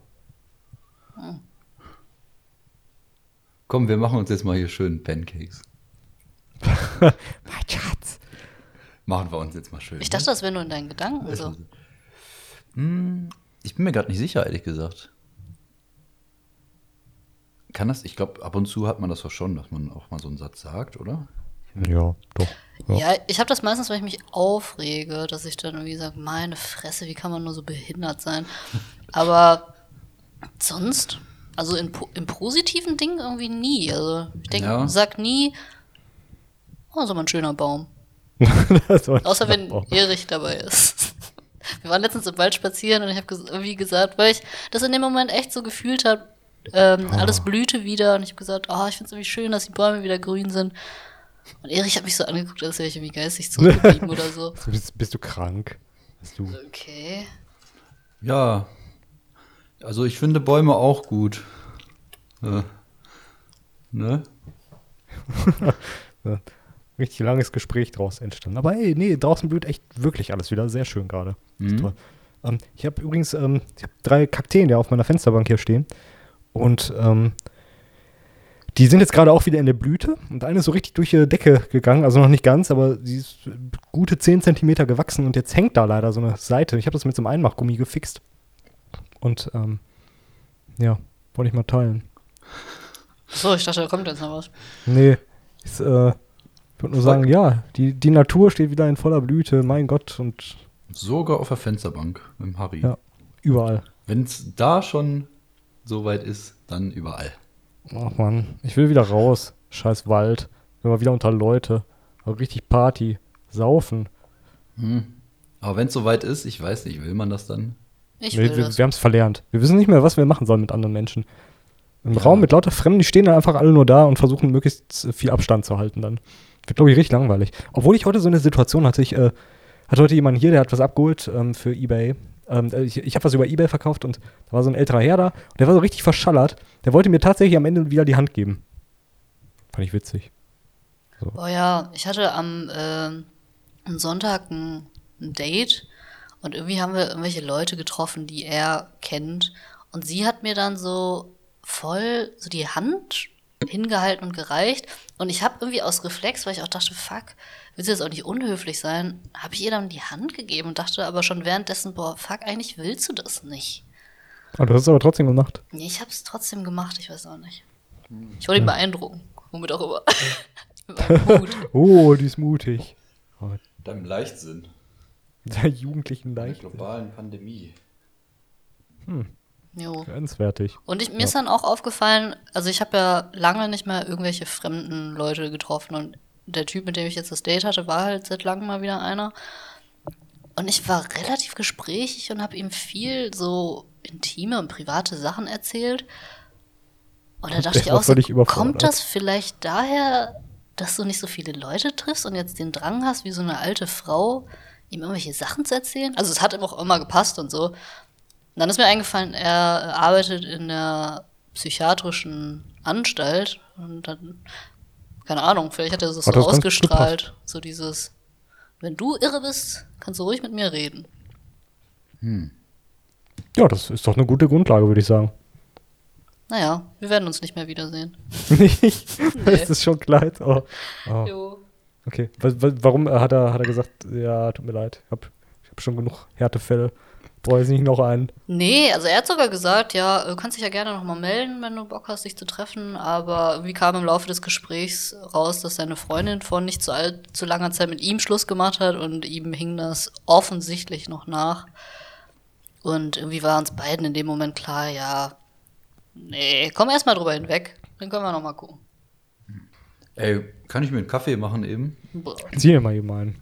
S1: Komm, wir machen uns jetzt mal hier schön Pancakes.
S2: Mein Schatz.
S1: Machen wir uns jetzt mal schön.
S3: Ich dachte, das wäre nur in deinen Gedanken so.
S1: Hm, ich bin mir gerade nicht sicher, ehrlich gesagt. Kann das? Ich glaube, ab und zu hat man das doch schon, dass man auch mal so einen Satz sagt, oder?
S2: Ja, doch. Ja.
S3: Ja, ich habe das meistens, weil ich mich aufrege, dass ich dann irgendwie sage, meine Fresse, wie kann man nur so behindert sein? Aber sonst, Also in, im positiven Ding irgendwie nie. Also ich denke,
S1: Ja.
S3: sag nie, oh, so mal ein schöner Baum. Außer wenn
S2: Baum.
S3: Erich dabei ist. Wir waren letztens im Wald spazieren und ich habe irgendwie gesagt, weil ich das in dem Moment echt so gefühlt habe, ähm,
S2: Ah.
S3: alles blühte wieder und ich habe gesagt, oh, ich finde es irgendwie schön, dass die Bäume wieder grün sind. Und Erich hat mich so angeguckt, als wäre ich irgendwie geistig zurückgeblieben oder so.
S2: Bist, bist du krank? Bist du.
S3: Okay.
S1: Ja. Also ich finde Bäume auch gut. Äh, ne?
S2: Richtig langes Gespräch draus entstanden. Aber ey, nee, draußen blüht echt wirklich alles wieder. Sehr schön gerade.
S1: Mhm.
S2: Toll. Ähm, ich habe übrigens ähm, ich hab drei Kakteen, die auf meiner Fensterbank hier stehen. Und ähm, die sind jetzt gerade auch wieder in der Blüte. Und eine ist so richtig durch die Decke gegangen. Also noch nicht ganz, aber sie ist gute 10 Zentimeter gewachsen. Und jetzt hängt da leider so eine Seite. Ich habe das mit so einem Einmachgummi gefixt. Und ähm, ja, wollte ich mal teilen.
S3: So, ich dachte, da kommt jetzt noch was.
S2: Nee, ist, äh, ich würde nur sagen, ja, die, die Natur steht wieder in voller Blüte, mein Gott, und
S1: Sogar auf der Fensterbank im Harry.
S2: Ja. überall.
S1: Wenn es da schon so weit ist, dann überall.
S2: Ach man, ich will wieder raus. Scheiß Wald. Will mal wieder unter Leute. Aber richtig Party. Saufen.
S1: Hm. Aber wenn es so weit ist, ich weiß nicht, will man das dann?
S3: Ich
S2: Wir,
S3: will
S2: wir,
S3: das.
S2: wir haben es verlernt. Wir wissen nicht mehr, was wir machen sollen mit anderen Menschen. Im
S1: Ja.
S2: Raum mit lauter Fremden, die stehen dann einfach alle nur da und versuchen möglichst viel Abstand zu halten dann. Wird, glaube ich, richtig langweilig. Obwohl ich heute so eine Situation hatte, ich äh, hatte heute jemanden hier, der hat was abgeholt ähm, für Ebay. Ähm, äh, ich ich habe was über Ebay verkauft und da war so ein älterer Herr da und der war so richtig verschallert. Der wollte mir tatsächlich am Ende wieder die Hand geben. Fand ich witzig.
S3: Oh ja, ich hatte am, am Sonntag ein, ein Date und irgendwie haben wir irgendwelche Leute getroffen, die er kennt. Und sie hat mir dann so voll so die Hand hingehalten und gereicht. Und ich habe irgendwie aus Reflex, weil ich auch dachte, fuck, willst du jetzt auch nicht unhöflich sein, habe ich ihr dann die Hand gegeben und dachte aber schon währenddessen, boah, fuck, eigentlich willst du das nicht.
S2: Ah, du hast es aber trotzdem gemacht.
S3: Nee, ich habe es trotzdem gemacht, ich weiß auch nicht. Ich wollte ihn beeindrucken, womit auch immer.
S2: Oh, die ist mutig. Oh,
S1: Deinem Leichtsinn.
S2: der jugendlichen
S1: Der
S2: Leicht.
S1: globalen Pandemie.
S3: Jo.
S2: Grenzwertig.
S3: Und ich, mir ist dann auch aufgefallen, also ich habe ja lange nicht mehr irgendwelche fremden Leute getroffen und der Typ, mit dem ich jetzt das Date hatte, war halt seit langem mal wieder einer. Und ich war relativ gesprächig und habe ihm viel so intime und private Sachen erzählt. Und da dachte ich auch so, kommt das vielleicht daher, dass du nicht so viele Leute triffst und jetzt den Drang hast, wie so eine alte Frau, ihm irgendwelche Sachen zu erzählen? Also es hat ihm auch immer gepasst und so. Und dann ist mir eingefallen, er arbeitet in der psychiatrischen Anstalt und dann, keine Ahnung, vielleicht hat er das so
S2: Hat das ganz gut
S3: ausgestrahlt. So dieses, wenn du irre bist, kannst du ruhig mit mir reden.
S2: Ja, das ist doch eine gute Grundlage, würde ich sagen.
S3: Naja, wir werden uns nicht mehr wiedersehen.
S2: Nicht? Ist das schon klar? Oh. Oh.
S3: Jo.
S2: Okay. wa- wa- Warum hat er, hat er gesagt, ja, tut mir leid, ich habe ich hab schon genug Härtefälle. Jetzt nicht noch einen.
S3: Nee, also er hat sogar gesagt, ja, du kannst dich ja gerne nochmal melden, wenn du Bock hast, dich zu treffen. Aber irgendwie kam im Laufe des Gesprächs raus, dass seine Freundin vor nicht zu, all, zu langer Zeit mit ihm Schluss gemacht hat und ihm hing das offensichtlich noch nach. Und irgendwie war uns beiden in dem Moment klar, ja, nee, komm erst mal drüber hinweg, dann können wir nochmal gucken.
S1: Ey, kann ich mir einen Kaffee machen eben?
S3: Boah.
S2: Zieh dir mal einen.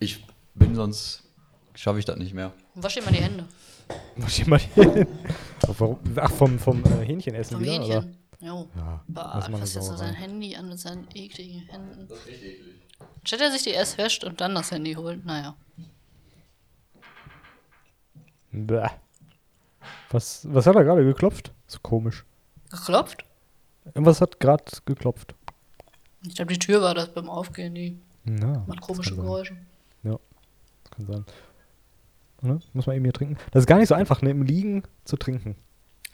S1: Ich bin sonst, schaffe ich das nicht mehr.
S3: Wasch dir mal die Hände
S2: Muss ich mal hier hin. Ach, warum? Ach, vom, vom äh, Hähnchenessen
S3: vom
S2: wieder? Oder?
S3: Hähnchen. Jo.
S2: Ja,
S3: Boah,
S2: das ist
S3: fasst jetzt so sein Handy an mit seinen ekligen Händen. Statt er sich die erst wäscht und dann das Handy holt, naja.
S2: Bäh. Was, was hat er gerade geklopft? So komisch.
S3: Geklopft?
S2: Irgendwas hat gerade geklopft.
S3: Ich glaube, die Tür war das beim Aufgehen, die
S2: Ja,
S3: macht
S2: das
S3: komische. Geräusche.
S2: Das kann sein. Ne? Muss man eben hier trinken. Das ist gar nicht so einfach, ne, im Liegen zu trinken.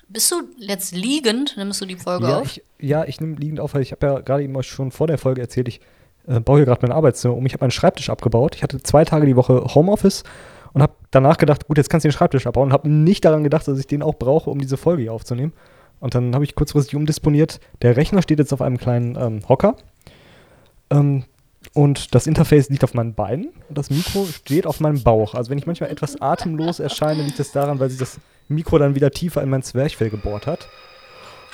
S3: Bist du jetzt liegend? Nimmst du die Folge
S2: Ja,
S3: auf?
S2: ich, ja, ich nehme liegend auf, weil ich habe ja gerade eben euch schon vor der Folge erzählt, ich äh, baue hier gerade mein Arbeitszimmer um. Ich habe meinen Schreibtisch abgebaut. Ich hatte zwei Tage die Woche Homeoffice und habe danach gedacht, gut, jetzt kannst du den Schreibtisch abbauen und habe nicht daran gedacht, dass ich den auch brauche, um diese Folge hier aufzunehmen. Und dann habe ich kurzfristig umdisponiert. Der Rechner steht jetzt auf einem kleinen ähm, Hocker. Ähm, und das Interface liegt auf meinen Beinen und das Mikro steht auf meinem Bauch. Also wenn ich manchmal etwas atemlos erscheine, liegt das daran, weil sich das Mikro dann wieder tiefer in mein Zwerchfell gebohrt hat.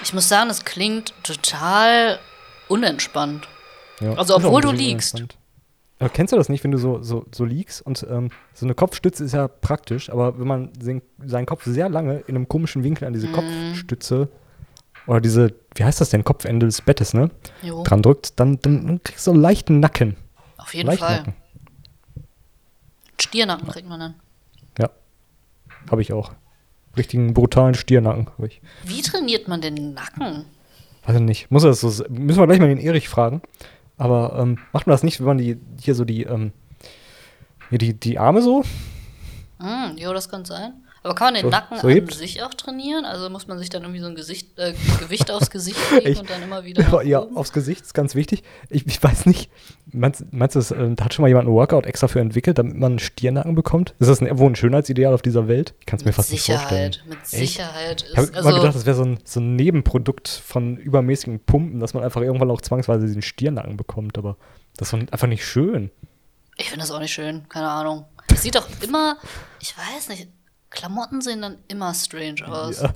S3: Ich muss sagen, es klingt total unentspannt.
S2: Ja.
S3: Also, obwohl du liegst.
S2: Aber kennst du das nicht, wenn du so, so, so liegst und ähm, so eine Kopfstütze ist ja praktisch, aber wenn man den, seinen Kopf sehr lange in einem komischen Winkel an
S3: Mhm.
S2: diese Kopfstütze oder diese, wie heißt das denn, Kopfende des Bettes, ne,
S3: Jo,
S2: dran drückt, dann, dann kriegst du einen leichten Nacken.
S3: auf jeden
S2: Leichten
S3: Fall.
S2: Nacken.
S3: Stiernacken kriegt man dann.
S2: Ja. Habe ich auch. Richtigen brutalen Stiernacken habe ich.
S3: Wie trainiert man den Nacken?
S2: Weiß ich nicht. Muss das so, müssen wir gleich mal den Erich fragen. Aber ähm, macht man das nicht, wenn man die, hier so die, ähm, hier die, die Arme so?
S3: Hm, jo, das kann sein. Aber kann man den
S2: So-
S3: Nacken
S2: so
S3: an sich auch trainieren? Also muss man sich dann irgendwie so ein Gesicht, äh, Gewicht aufs Gesicht legen
S2: Ich-
S3: und dann immer wieder
S2: ja, aufs Gesicht ist ganz wichtig. Ich, ich weiß nicht, meinst, meinst du, das, äh, da hat schon mal jemand einen Workout extra für entwickelt, damit man einen Stiernacken bekommt? Ist das ein, wohl ein Schönheitsideal auf dieser Welt? Ich kann es mir fast nicht vorstellen.
S3: Sicherheit, mit
S2: Echt?
S3: Sicherheit.
S2: Ich habe
S3: Ist,
S2: immer gedacht,
S3: also,
S2: das wäre so ein, so ein Nebenprodukt von übermäßigen Pumpen, dass man einfach irgendwann auch zwangsweise diesen Stiernacken bekommt. Aber das ist einfach nicht schön.
S3: ich finde das auch nicht schön, keine Ahnung. Es sieht doch immer, ich weiß nicht, Klamotten sehen dann immer strange aus.
S2: Ja,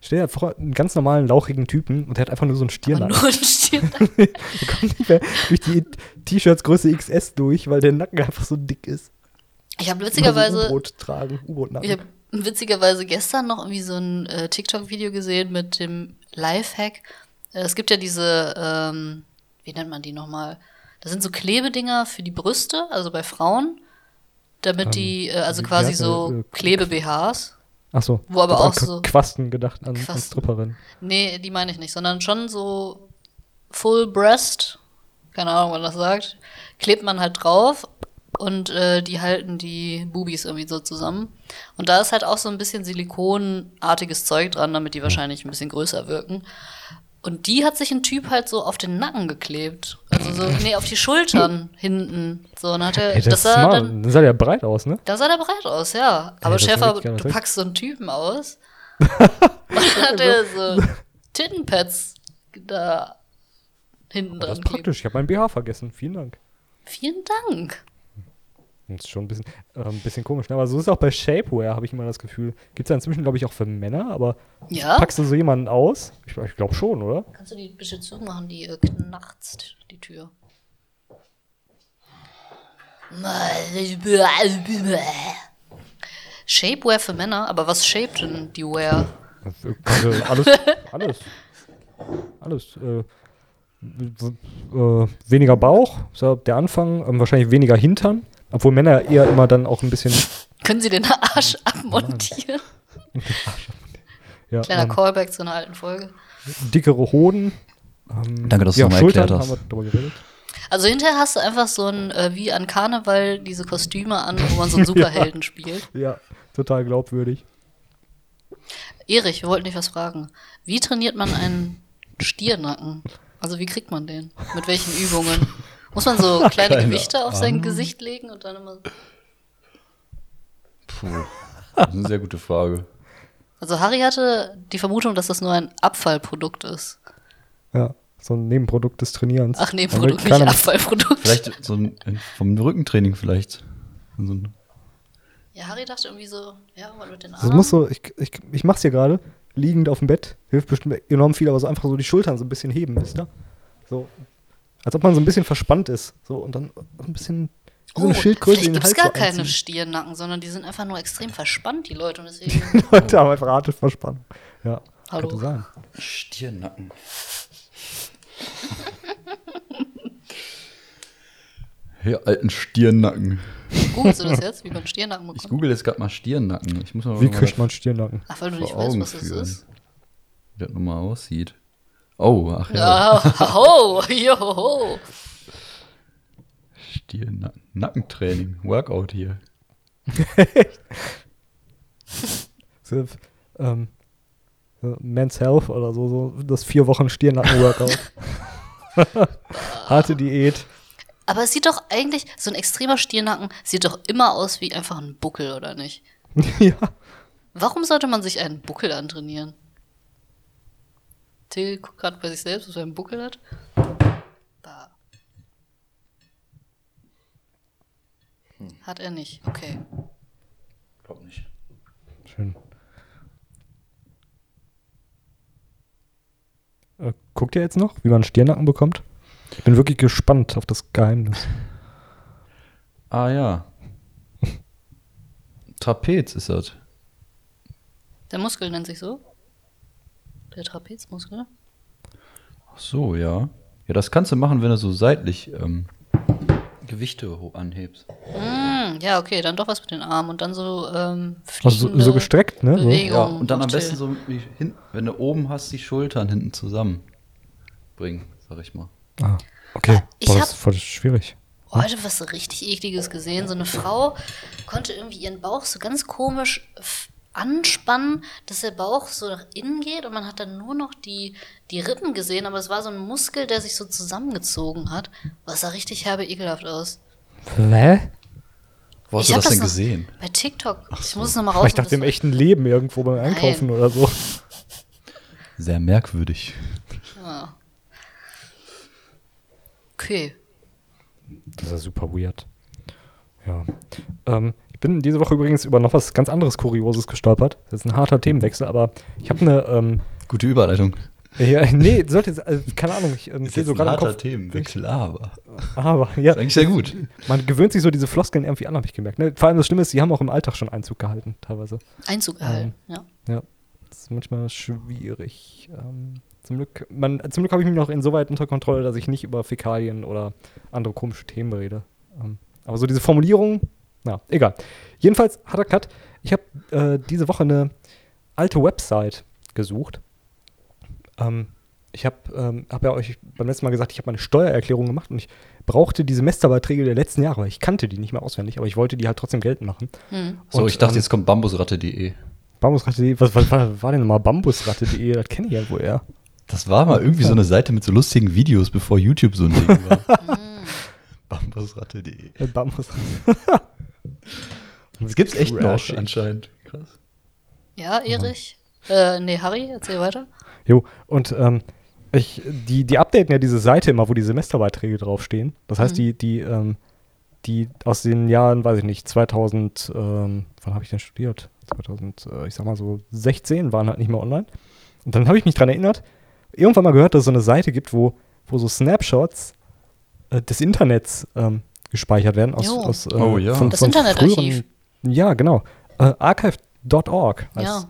S2: stell dir vor, einen ganz normalen, lauchigen Typen und der hat einfach nur so einen Stiernacken.
S3: nur ein Stiernacken.
S2: Der kommt nicht mehr durch die T-Shirts Größe XS durch, weil der Nacken einfach so dick ist.
S3: Ich habe
S2: Immer so
S3: witzigerweise,
S2: U-Boot tragen, U-Boot-Nacken.
S3: ich habe witzigerweise gestern noch irgendwie so ein äh, TikTok-Video gesehen mit dem Lifehack. Äh, es gibt ja diese, ähm, wie nennt man die nochmal? Das sind so Klebedinger für die Brüste, also bei Frauen, damit die, äh, also quasi so
S2: äh,
S3: Klebe-BHs.
S2: Ach so.
S3: Wo aber auch
S2: an
S3: so-
S2: Quasten gedacht, an, an
S3: Quasten.
S2: Stripperin.
S3: Nee, die meine ich nicht, sondern schon so Full Breast, keine Ahnung, wann das sagt, klebt man halt drauf und äh, die halten die Bubis irgendwie so zusammen. Und da ist halt auch so ein bisschen silikonartiges Zeug dran, damit die wahrscheinlich ein bisschen größer wirken. Und die hat sich ein Typ halt so auf den Nacken geklebt. Also so, nee, auf die Schultern hinten. So, und hat er,
S2: Ey, das,
S3: das
S2: ist
S3: sah dann,
S2: Dann sah der breit aus, ne?
S3: da sah der breit aus, ja. Aber
S2: das ist
S3: Schäfer, du packst so einen Typen aus. und dann hat er so Tittenpads da hinten
S2: Das
S3: dran
S2: ist
S3: kleben.
S2: praktisch. Ich habe mein BH vergessen. Vielen Dank.
S3: Vielen Dank.
S2: Ist schon ein bisschen, äh, ein bisschen komisch. Ne? Aber so ist es auch bei Shapewear, habe ich immer das Gefühl. Gibt es ja inzwischen, glaube ich, auch für Männer, aber
S3: Ja?
S2: packst du so jemanden aus? Ich, ich glaube schon, oder?
S3: Kannst du die bitte zumachen? Die äh, knarzt, die Tür. Shapewear für Männer? Aber was shaped denn die Wear?
S2: Also alles, alles. Alles. Äh, äh, weniger Bauch, der Anfang. Ähm, wahrscheinlich weniger Hintern. Obwohl Männer eher immer dann auch ein bisschen.
S3: Können Sie den Arsch abmontieren?
S2: Ja,
S3: Kleiner
S2: ähm,
S3: Callback zu einer alten Folge.
S2: dickere Hoden. Ähm,
S1: Danke, dass du
S2: ja,
S1: nochmal
S2: Schultern,
S1: erklärt hast.
S2: haben wir geredet.
S3: Also hinterher hast du einfach so ein, äh, wie an Karneval, diese Kostüme an, wo man so einen Superhelden spielt.
S2: Ja, total glaubwürdig.
S3: Erich, wir wollten dich was fragen. Wie trainiert man einen Stiernacken? Also wie kriegt man den? Mit welchen Übungen? Muss man so kleine
S1: Keine
S3: Gewichte auf sein Gesicht legen und dann immer.
S1: Puh, das ist eine sehr gute Frage.
S3: Also Harry hatte die Vermutung, dass das nur ein Abfallprodukt ist.
S2: Ja, so ein Nebenprodukt des Trainierens.
S3: Ach nee,
S2: Da will
S3: Produkt, nicht Abfallprodukt.
S1: Vielleicht so ein, vom Rückentraining vielleicht. So ein,
S3: Ja, Harry dachte irgendwie so, ja, mal mit den
S2: Das
S3: Armen.
S2: muss so, ich, ich, ich mach's hier gerade, liegend auf dem Bett. Hilft bestimmt enorm viel, aber so einfach so die Schultern so ein bisschen heben, wisst ihr? So. Als ob man so ein bisschen verspannt ist. So und dann ein bisschen so eine
S3: oh,
S2: Schildkröte
S3: vielleicht
S2: in den
S3: gibt es gar
S2: so
S3: keine. Stiernacken, sondern die sind einfach nur extrem verspannt, die Leute. Und deswegen,
S2: Leute haben einfach harte Verspannung. Ja,
S3: Hallo.
S2: könnte sein.
S1: Stirnnacken. Ja, alten Stirnnacken.
S3: googelst du das jetzt, wie man Stiernacken
S1: Ich
S3: bekommt?
S1: google jetzt gerade mal Stirnnacken. Ich muss mal
S2: Wie kriegt man Stirnnacken?
S3: Ach, weil du nicht weißt, was das ist.
S1: Wie das nochmal aussieht. Oh, ach ja.
S3: Ja, ho, joho.
S1: Stirnnacken. Nackentraining. Workout hier.
S2: So, ähm, so Men's Health oder so, so das vier Wochen Stirnnacken-Workout. Harte Diät.
S3: Aber es sieht doch eigentlich, so ein extremer Stiernacken sieht doch immer aus wie einfach ein Buckel, oder nicht?
S2: ja.
S3: Warum sollte man sich einen Buckel antrainieren? Till guckt gerade bei sich selbst, was er einen Buckel hat. Da. Hat er nicht, okay.
S1: Glaub nicht.
S2: Schön. guckt ihr jetzt noch, wie man Stirnacken bekommt? Ich bin wirklich gespannt auf das Geheimnis.
S1: Ah ja. Trapez ist das.
S3: Der Muskel nennt sich so. Der Trapezmuskel.
S1: Ach so, ja. Ja, das kannst du machen, wenn du so seitlich ähm, Gewichte anhebst.
S3: Hm, ja, okay, dann doch was mit den Armen und dann so ähm,
S2: Also so, so gestreckt, ne? So.
S3: Bewegung.
S1: Ja, und dann am besten so, wie hin, wenn du oben hast, die Schultern hinten zusammen bringen, sag ich mal.
S2: Ah, okay.
S3: Ich
S2: Boah, das ist voll schwierig.
S3: heute was richtig ekliges gesehen. So eine Frau konnte irgendwie ihren Bauch so ganz komisch anspannen, dass der Bauch so nach innen geht und man hat dann nur noch die, die Rippen gesehen, aber es war so ein Muskel, der sich so zusammengezogen hat. Was sah richtig herbe ekelhaft aus.
S2: Hä?
S1: Wo hast
S3: Ich
S1: du das denn gesehen?
S3: Bei TikTok. Ich muss es nochmal raus.
S2: ich dachte im echten Leben irgendwo beim Einkaufen oder so.
S1: Sehr merkwürdig.
S3: Ja. Okay.
S2: Das ist ja super weird. Ja. Ähm, bin diese Woche übrigens über noch was ganz anderes Kurioses gestolpert. Das ist ein harter Themenwechsel, aber ich habe eine, ähm,
S1: Gute Überleitung.
S2: ja, nee, sollte, jetzt- also, keine Ahnung, ich ähm, sehe so gerade Kopf.
S1: Themenwechsel, aber.
S2: Aber, ja.
S1: Ist eigentlich sehr gut.
S2: Man gewöhnt sich so diese Floskeln irgendwie an, habe ich gemerkt. Ne? Vor allem das Schlimme ist, sie haben auch im Alltag schon Einzug gehalten, teilweise.
S3: Einzug erhalten. Ja.
S2: Ja, das ist manchmal schwierig. Ähm, zum Glück, man, zum Glück habe ich mich noch insoweit unter Kontrolle, dass ich nicht über Fäkalien oder andere komische Themen rede. Ähm, aber so diese Formulierung, na, egal. Jedenfalls, harter Cut. Ich habe äh, diese Woche eine alte Website gesucht. Ähm, ich habe ähm, hab ja euch beim letzten Mal gesagt, ich habe meine Steuererklärung gemacht und ich brauchte die Semesterbeiträge der letzten Jahre, weil ich kannte die nicht mehr auswendig, aber ich wollte die halt trotzdem geltend machen.
S3: Hm.
S1: So,
S2: Und,
S1: ich dachte,
S2: ähm,
S1: jetzt kommt bambusratte.de.
S2: Bambusratte.de, was, was war, war denn nochmal Bambusratte.de? Das kenne ich ja wohl eher.
S1: Das war mal irgendwie so eine Seite mit so lustigen Videos, bevor YouTube so ein Ding war. bambusratte.de.
S2: Äh, Bambus.
S1: Das gibt's echt noch
S2: Trashig.
S1: anscheinend. Krass.
S3: Ja, Erich? Äh, nee, Harry, erzähl weiter.
S2: Jo, und ähm, ich, die, die updaten ja diese Seite immer, wo die Semesterbeiträge draufstehen. Das heißt, die, die, ähm, die aus den Jahren, weiß ich nicht, 2000, ähm, wann habe ich denn studiert? 2000, äh, ich sag mal so 16 waren halt nicht mehr online. Und dann habe ich mich dran erinnert, irgendwann mal gehört, dass es so eine Seite gibt, wo, wo so Snapshots äh, des Internets ähm, gespeichert werden. Aus, aus, äh,
S1: Oh ja.
S2: von,
S3: Das
S2: von
S3: Internetarchiv.
S2: früheren- Ja, genau. Äh, archive.org.
S3: Ja.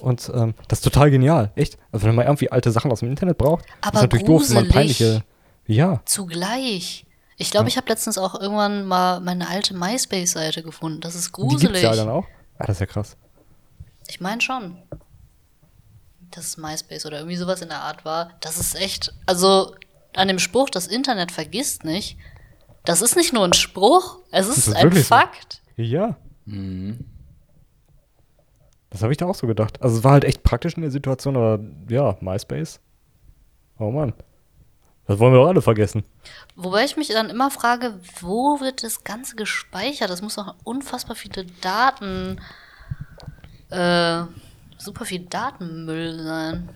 S2: Und ähm, das ist total genial. Echt. Also wenn man irgendwie alte Sachen aus dem Internet braucht,
S3: Aber
S2: ist natürlich doof, wenn man
S3: gruselig.
S2: peinliche. Ja.
S3: Zugleich. Ich glaube, ich habe letztens auch irgendwann mal meine alte MySpace-Seite gefunden. Das ist
S2: Die gibt's
S3: gruselig.
S2: ja dann auch. Ah, das ist ja krass.
S3: Ich meine schon. Dass es MySpace oder irgendwie sowas in der Art war. Das ist echt. Also an dem Spruch, das Internet vergisst nicht. Das ist nicht nur ein Spruch, es ist,
S2: ist
S3: ein
S2: wirklich so.
S3: Fakt.
S2: Ja.
S1: Mhm.
S2: Das habe ich da auch so gedacht. Also es war halt echt praktisch in der Situation, aber ja, MySpace. Oh Mann. Das wollen wir doch alle vergessen.
S3: Wobei ich mich dann immer frage, wo wird das Ganze gespeichert? Das muss doch unfassbar viele Daten, äh, super viel Datenmüll sein.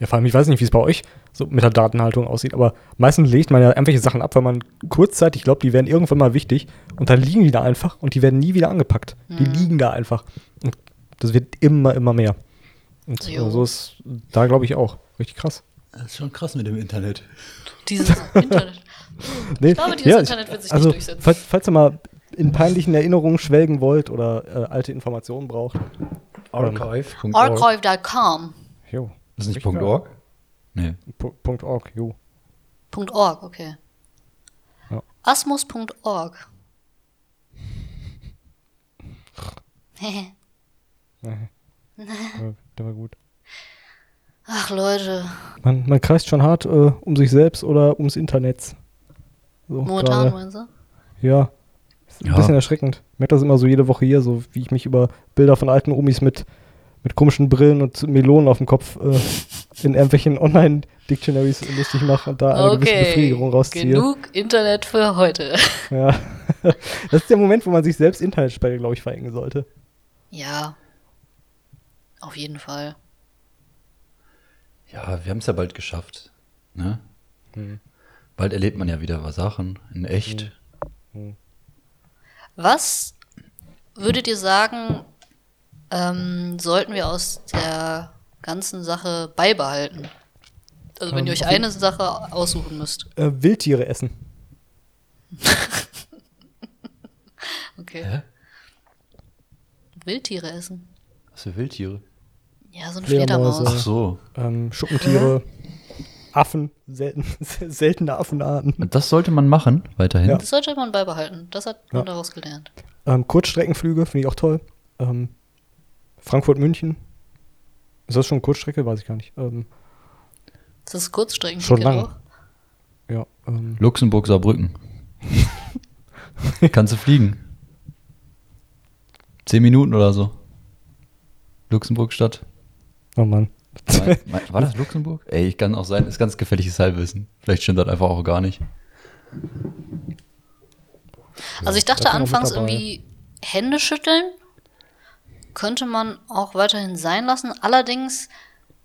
S2: Ja, vor allem, ich weiß nicht, wie es bei euch so mit der Datenhaltung aussieht, aber meistens legt man ja irgendwelche Sachen ab, weil man kurzzeitig glaubt, die werden irgendwann mal wichtig und dann liegen die da einfach und die werden nie wieder angepackt. Die liegen da einfach. Und das wird immer, immer mehr. Und
S3: Jo.
S2: so ist da, glaube ich, auch. Richtig krass.
S1: Das ist schon krass mit dem Internet.
S3: Dieses Internet.
S2: Nee,
S3: glaube, dieses Internet wird sich nicht
S2: also,
S3: durchsetzen.
S2: Falls, falls ihr mal in peinlichen Erinnerungen schwelgen wollt oder äh, alte Informationen braucht.
S1: Archive.org.
S3: Archive.com.
S2: Jo.
S1: Ist nicht
S2: Richtig
S1: .org? Nee.
S2: Punkt .org, jo.
S3: .org, okay.
S2: Ja.
S3: Asmus.org.
S2: Der war gut.
S3: Ach Leute,
S2: Man, man kreist schon hart äh, um sich selbst oder ums Internet. So,
S3: momentan meinst du?
S2: Ja. Ist ein
S1: Ja.
S2: bisschen erschreckend. Ich merke das immer so jede Woche hier, so wie ich mich über Bilder von alten Omis mit, mit komischen Brillen und Melonen auf dem Kopf äh, in irgendwelchen Online-Dictionaries lustig mache und da eine gewisse
S3: Okay,
S2: Befriedigung rausziehe.
S3: genug Internet für heute.
S2: Ja. das ist der Moment, wo man sich selbst Internetsperre, glaube ich, verengen sollte.
S3: Ja, auf jeden Fall.
S1: Ja, wir haben es ja bald geschafft. Ne?
S2: Hm.
S1: Bald erlebt man ja wieder was Sachen in echt.
S3: Was würdet ihr sagen, ähm, sollten wir aus der ganzen Sache beibehalten? Also wenn ihr euch
S2: Ähm,
S3: eine Sache aussuchen müsst.
S2: Äh, Wildtiere essen.
S3: Okay.
S1: Hä?
S3: Wildtiere essen.
S1: Was für Wildtiere?
S3: Ja, so eine. Fledermaus.
S1: Ach so.
S2: Ähm, Schuppentiere. Affen. Selten, seltene Affenarten.
S1: Das sollte man machen, weiterhin.
S2: Ja.
S3: Das sollte man beibehalten. Das hat man
S2: Ja.
S3: daraus gelernt.
S2: Ähm, Kurzstreckenflüge finde ich auch toll. Ähm, Frankfurt-München. Ist das schon Kurzstrecke? Weiß ich gar nicht. Ähm,
S3: Das ist Kurzstrecken.
S2: Schon lang. ja, ähm,
S1: Luxemburg, Saarbrücken. Kannst du fliegen. Zehn Minuten oder so. Luxemburg-Stadt.
S2: oh Mann.
S1: Mein- mein- War das Luxemburg? Ey, ich kann auch sein, ist ganz gefährliches Halbwissen. Vielleicht stimmt das einfach auch gar nicht.
S3: Also ich dachte
S2: auch
S3: anfangs irgendwie Hände schütteln könnte man auch weiterhin sein lassen. Allerdings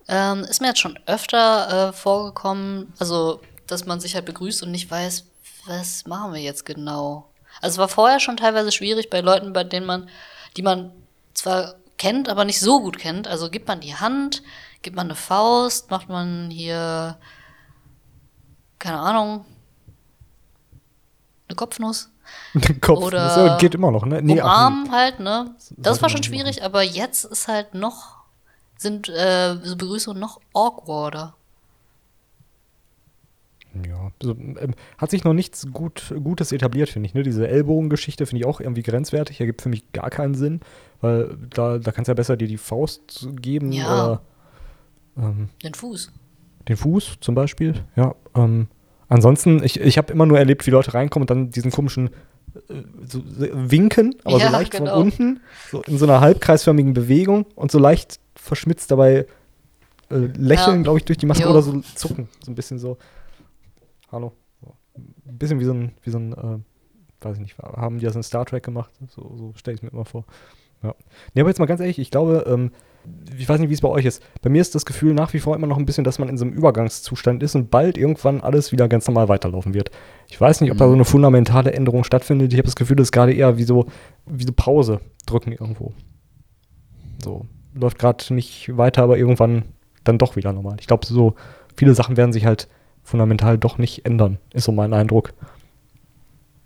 S3: ähm, ist mir jetzt schon öfter äh, vorgekommen, also dass man sich halt begrüßt und nicht weiß, was machen wir jetzt genau. Also es war vorher schon teilweise schwierig bei Leuten, bei denen man, die man zwar kennt, aber nicht so gut kennt. Also gibt man die Hand, gibt man eine Faust, macht man hier, keine Ahnung, eine Kopfnuss.
S2: Den Kopf.
S3: Oder
S2: das ja, geht immer noch, ne? Nee, ach,
S3: umarmen halt, ne? Das war schon schwierig, aber jetzt ist halt noch, sind äh, so Begrüßungen noch awkwarder.
S2: Ja, so, ähm, hat sich noch nichts gut, Gutes etabliert, finde ich. Ne? Diese Ellbogengeschichte finde ich auch irgendwie grenzwertig. Ergibt für mich gar keinen Sinn, weil da, da kannst du ja besser dir die Faust geben
S3: Ja.
S2: oder ähm,
S3: Den Fuß.
S2: den Fuß zum Beispiel. Ja, ähm, ansonsten, ich, ich habe immer nur erlebt, wie Leute reinkommen und dann diesen komischen äh, so, winken, aber
S3: Ja,
S2: so leicht
S3: genau.
S2: von unten, so in so einer halbkreisförmigen Bewegung und so leicht verschmitzt dabei äh, lächeln,
S3: Ja.
S2: glaube ich, durch die Maske
S3: Jo.
S2: oder so zucken. So ein bisschen so. Hallo. Ein bisschen wie so ein, wie so ein, äh, weiß ich nicht, haben die das in Star Trek gemacht? So, so stelle ich es mir immer vor. Ja. Nee, aber jetzt mal ganz ehrlich, ich glaube, ähm, ich weiß nicht, wie es bei euch ist. Bei mir ist das Gefühl nach wie vor immer noch ein bisschen, dass man in so einem Übergangszustand ist und bald irgendwann alles wieder ganz normal weiterlaufen wird. Ich weiß nicht, ob da so eine fundamentale Änderung stattfindet. Ich habe das Gefühl, das ist gerade eher wie so, wie so Pause drücken irgendwo. So, läuft gerade nicht weiter, aber irgendwann dann doch wieder normal. Ich glaube, so viele Sachen werden sich halt fundamental doch nicht ändern, ist so mein Eindruck.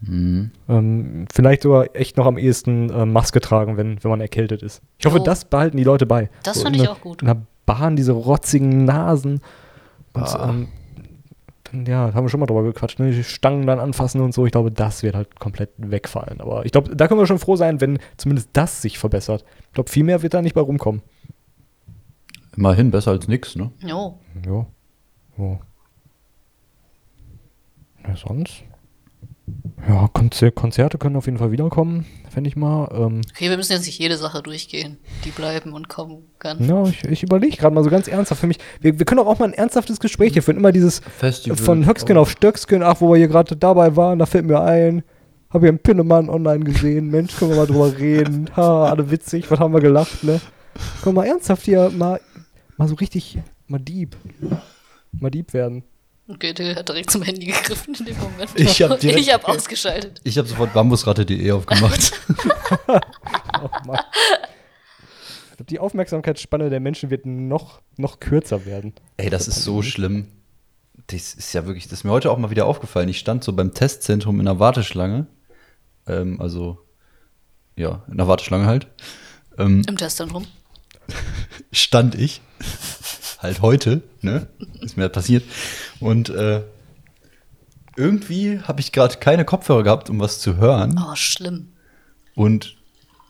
S1: Mhm.
S2: Ähm, vielleicht sogar echt noch am ehesten äh, Maske tragen, wenn, wenn man erkältet ist. Ich hoffe,
S3: Oh.
S2: das behalten die Leute bei.
S3: Das
S2: So
S3: fand ich
S2: der-
S3: auch gut.
S2: In der Bahn, diese rotzigen Nasen. Und,
S1: Ah.
S2: ähm, dann, ja, haben wir schon mal drüber gequatscht, ne? die Stangen dann anfassen und so. Ich glaube, das wird halt komplett wegfallen. Aber ich glaube, da können wir schon froh sein, wenn zumindest das sich verbessert. Ich glaube, viel mehr wird da nicht bei rumkommen.
S1: Immerhin besser als nix, ne?
S3: Jo.
S2: Ja. ja. Ja, sonst? Ja, Konzer Konzerte können auf jeden Fall wiederkommen, fände ich mal. Ähm,
S3: Okay, wir müssen jetzt nicht jede Sache durchgehen, die bleiben und kommen kann.
S2: Ja, ich, ich überlege gerade mal so ganz ernsthaft für mich. Wir, wir können auch mal ein ernsthaftes Gespräch hier führen. Immer dieses
S1: Festival.
S2: von Höcksken auf Stöcksken, ach, wo wir hier gerade dabei waren, da fällt mir ein. Habe ich einen Pinnemann online gesehen. Mensch, können wir mal drüber reden. Ha, alle witzig, was haben wir gelacht, ne? Komm mal ernsthaft hier, mal, mal so richtig, mal Dieb. Mal Dieb werden.
S3: Okay, der hat direkt zum Handy gegriffen in dem Moment.
S1: Ich hab direkt-
S3: ich hab ausgeschaltet.
S1: Ich habe sofort bambusratte.de aufgemacht.
S2: Oh Mann. Ich glaube, die Aufmerksamkeitsspanne der Menschen wird noch, noch kürzer werden.
S1: Ey, das ist so schlimm. Das ist ja wirklich, das ist mir heute auch mal wieder aufgefallen. Ich stand so beim Testzentrum in der Warteschlange. Ähm, also, ja, in der Warteschlange halt. Ähm,
S3: Im Testzentrum.
S1: stand ich. Halt heute, ne? Ist mir halt passiert. Und äh, irgendwie habe ich gerade keine Kopfhörer gehabt, um was zu hören.
S3: Oh, schlimm.
S1: Und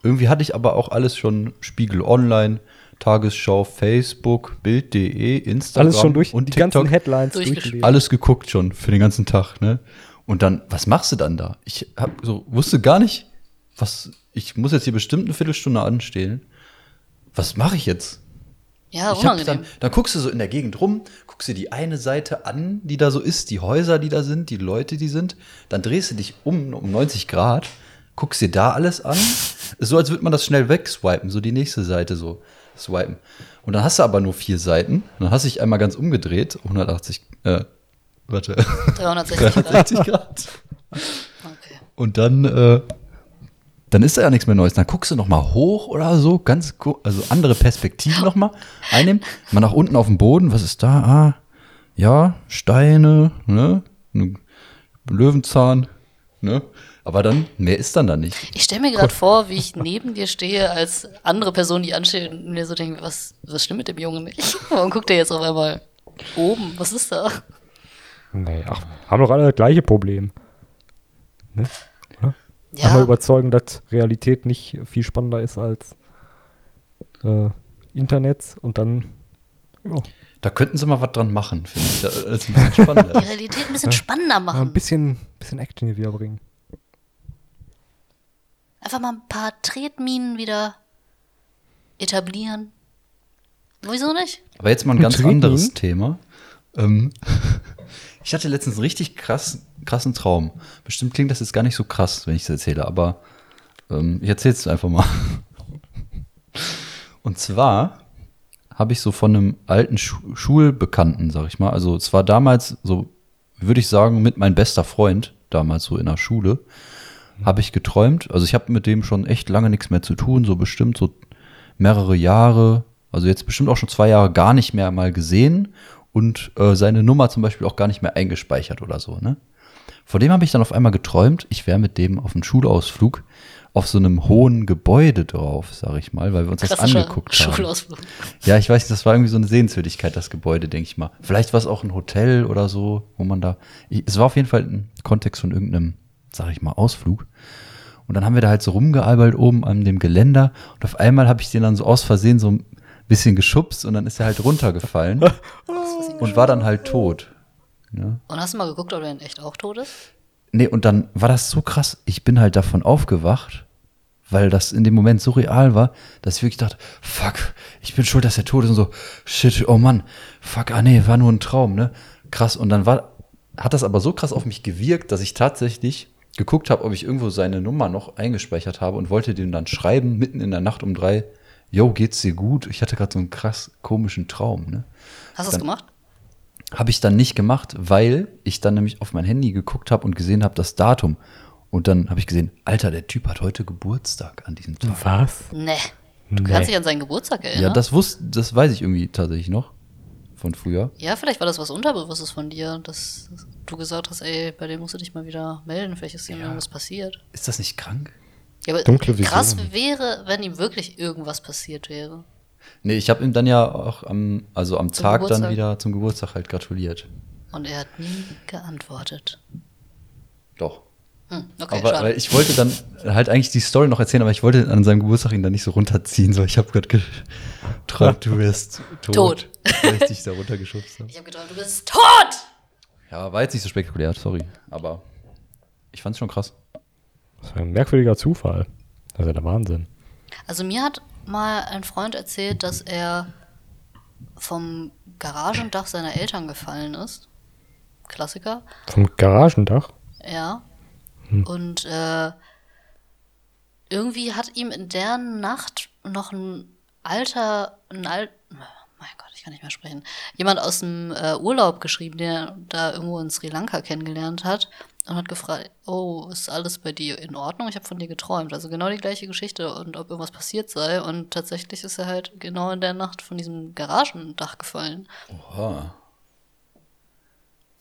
S1: irgendwie hatte ich aber auch alles schon Spiegel Online, Tagesschau, Facebook, Bild.de, Instagram
S2: Alles schon durch,
S1: und
S2: die
S1: TikTok.
S2: ganzen Headlines durchgelesen.
S1: alles geguckt schon für den ganzen Tag, ne? Und dann, was machst du dann da? Ich hab so, wusste gar nicht, was, ich muss jetzt hier bestimmt eine Viertelstunde anstehen. Was mache ich jetzt?
S3: Ja,
S1: ich
S3: unangenehm.
S1: dann, dann guckst du so in der Gegend rum, guckst dir die eine Seite an, die da so ist, die Häuser, die da sind, die Leute, die sind. Dann drehst du dich um, um 90 Grad, guckst dir da alles an. So, als würde man das schnell wegswipen, so die nächste Seite so swipen. Und dann hast du aber nur vier Seiten. Und dann hast du dich einmal ganz umgedreht, 180, äh, warte,
S3: 360 Grad.
S1: 360 Grad.
S3: Okay.
S1: Und dann, äh, dann ist da ja nichts mehr Neues. Dann guckst du noch mal hoch oder so, ganz, also andere Perspektiven noch mal einnehmen. Mal nach unten auf den Boden, was ist da? Ah, ja, Steine, ne? Ein Löwenzahn, ne? Aber dann, mehr ist dann da nicht.
S3: Ich stelle mir gerade vor, wie ich neben dir stehe, als andere Person, die ansteht und mir so denke, was, was stimmt mit dem Jungen nicht? Warum guckt er jetzt auf einmal oben? Was ist da?
S2: Nee, ach, haben doch alle das gleiche Problem. Ne? Einmal
S3: Ja,
S2: überzeugen, dass Realität nicht viel spannender ist als äh, Internet und dann ja,
S1: Da könnten sie mal was dran machen, finde ich. Das ist ein bisschen
S3: die
S1: spannender.
S3: Realität ein bisschen spannender
S2: mal ein
S3: machen.
S2: bisschen, bisschen Action hier wieder bringen.
S3: Einfach mal ein paar Tretminen wieder etablieren. Wieso nicht?
S1: Aber jetzt mal ein ganz
S2: Treten?
S1: anderes Thema. Ähm, ich hatte letztens einen richtig krass, krassen Traum. Bestimmt klingt das jetzt gar nicht so krass, wenn ich es erzähle, aber ähm, ich erzähle es einfach mal. Und zwar habe ich so von einem alten Schu Schulbekannten, sag ich mal, also es war damals so, würde ich sagen, mit mein bester Freund, damals so in der Schule, habe ich geträumt. Also ich habe mit dem schon echt lange nichts mehr zu tun, so bestimmt so mehrere Jahre, also jetzt bestimmt auch schon zwei Jahre gar nicht mehr mal gesehen und äh, seine Nummer zum Beispiel auch gar nicht mehr eingespeichert oder so, ne? Vor dem habe ich dann auf einmal geträumt, ich wäre mit dem auf einem Schulausflug auf so einem hohen Gebäude drauf, sag ich mal, weil wir uns das angeguckt haben.
S3: Schulausflug.
S1: Ja, ich weiß nicht, das war irgendwie so eine Sehenswürdigkeit, das Gebäude, denke ich mal. Vielleicht war es auch ein Hotel oder so, wo man da. Ich, es war auf jeden Fall ein Kontext von irgendeinem, sag ich mal, Ausflug. Und dann haben wir da halt so rumgealbert oben an dem Geländer und auf einmal habe ich den dann so aus Versehen so bisschen geschubst und dann ist er halt runtergefallen und war dann halt tot. Ja.
S3: Und hast du mal geguckt, ob er in echt auch tot ist?
S1: Nee, und dann war das so krass. Ich bin halt davon aufgewacht, weil das in dem Moment so real war, dass ich wirklich dachte, fuck, ich bin schuld, dass er tot ist und so, shit, oh Mann, fuck, ah nee, war nur ein Traum, ne? Krass. Und dann war, hat das aber so krass auf mich gewirkt, dass ich tatsächlich geguckt habe, ob ich irgendwo seine Nummer noch eingespeichert habe und wollte dem dann schreiben, mitten in der Nacht um drei, yo, geht's dir gut? Ich hatte gerade so einen krass komischen Traum, ne?
S3: Hast du es
S1: Dann-
S3: gemacht?
S1: Habe ich dann nicht gemacht, weil ich dann nämlich auf mein Handy geguckt habe und gesehen habe das Datum. Und dann habe ich gesehen, Alter, der Typ hat heute Geburtstag an diesem Tag.
S2: Was?
S3: Nee. Du
S2: Nee.
S3: kannst dich an seinen Geburtstag erinnern.
S1: Ja, das wusste, das weiß ich irgendwie tatsächlich noch von früher.
S3: Ja, vielleicht war das was Unterbewusstes von dir, dass du gesagt hast, ey, bei dem musst du dich mal wieder melden, vielleicht ist ihm irgendwas passiert.
S1: Ist das nicht krank?
S3: Ja, aber
S2: Dunkle
S3: krass
S2: Vision.
S3: wäre, wenn ihm wirklich irgendwas passiert wäre.
S1: Nee, ich habe ihm dann ja auch am, also am
S3: Zum
S1: Tag dann
S3: Geburtstag.
S1: wieder zum Geburtstag halt gratuliert.
S3: Und er hat nie geantwortet.
S1: Doch.
S3: Hm, okay,
S1: aber weil ich wollte dann halt eigentlich die Story noch erzählen, aber ich wollte an seinem Geburtstag ihn dann nicht so runterziehen. So, ich habe gerade geträumt, du wirst tot.
S3: Tot.
S1: Weil ich dich da runtergeschubst habe.
S3: ich habe geträumt, du bist tot!
S1: Ja, war jetzt nicht so spektakulär, sorry. Aber ich fand's schon krass.
S2: Das ist ein merkwürdiger Zufall. Das ist ja der Wahnsinn.
S3: Also mir hat mal ein Freund erzählt, dass er vom Garagendach seiner Eltern gefallen ist. Klassiker.
S2: Vom Garagendach?
S3: Ja.
S1: Hm.
S3: Und äh, irgendwie hat ihm in der Nacht noch ein alter, ein alt, mein Gott, ich kann nicht mehr sprechen, jemand aus dem äh, Urlaub geschrieben, der da irgendwo in Sri Lanka kennengelernt hat und hat gefragt, oh, ist alles bei dir in Ordnung? Ich habe von dir geträumt. Also genau die gleiche Geschichte und ob irgendwas passiert sei. Und tatsächlich ist er halt genau in der Nacht von diesem Garagendach gefallen.
S1: Oha.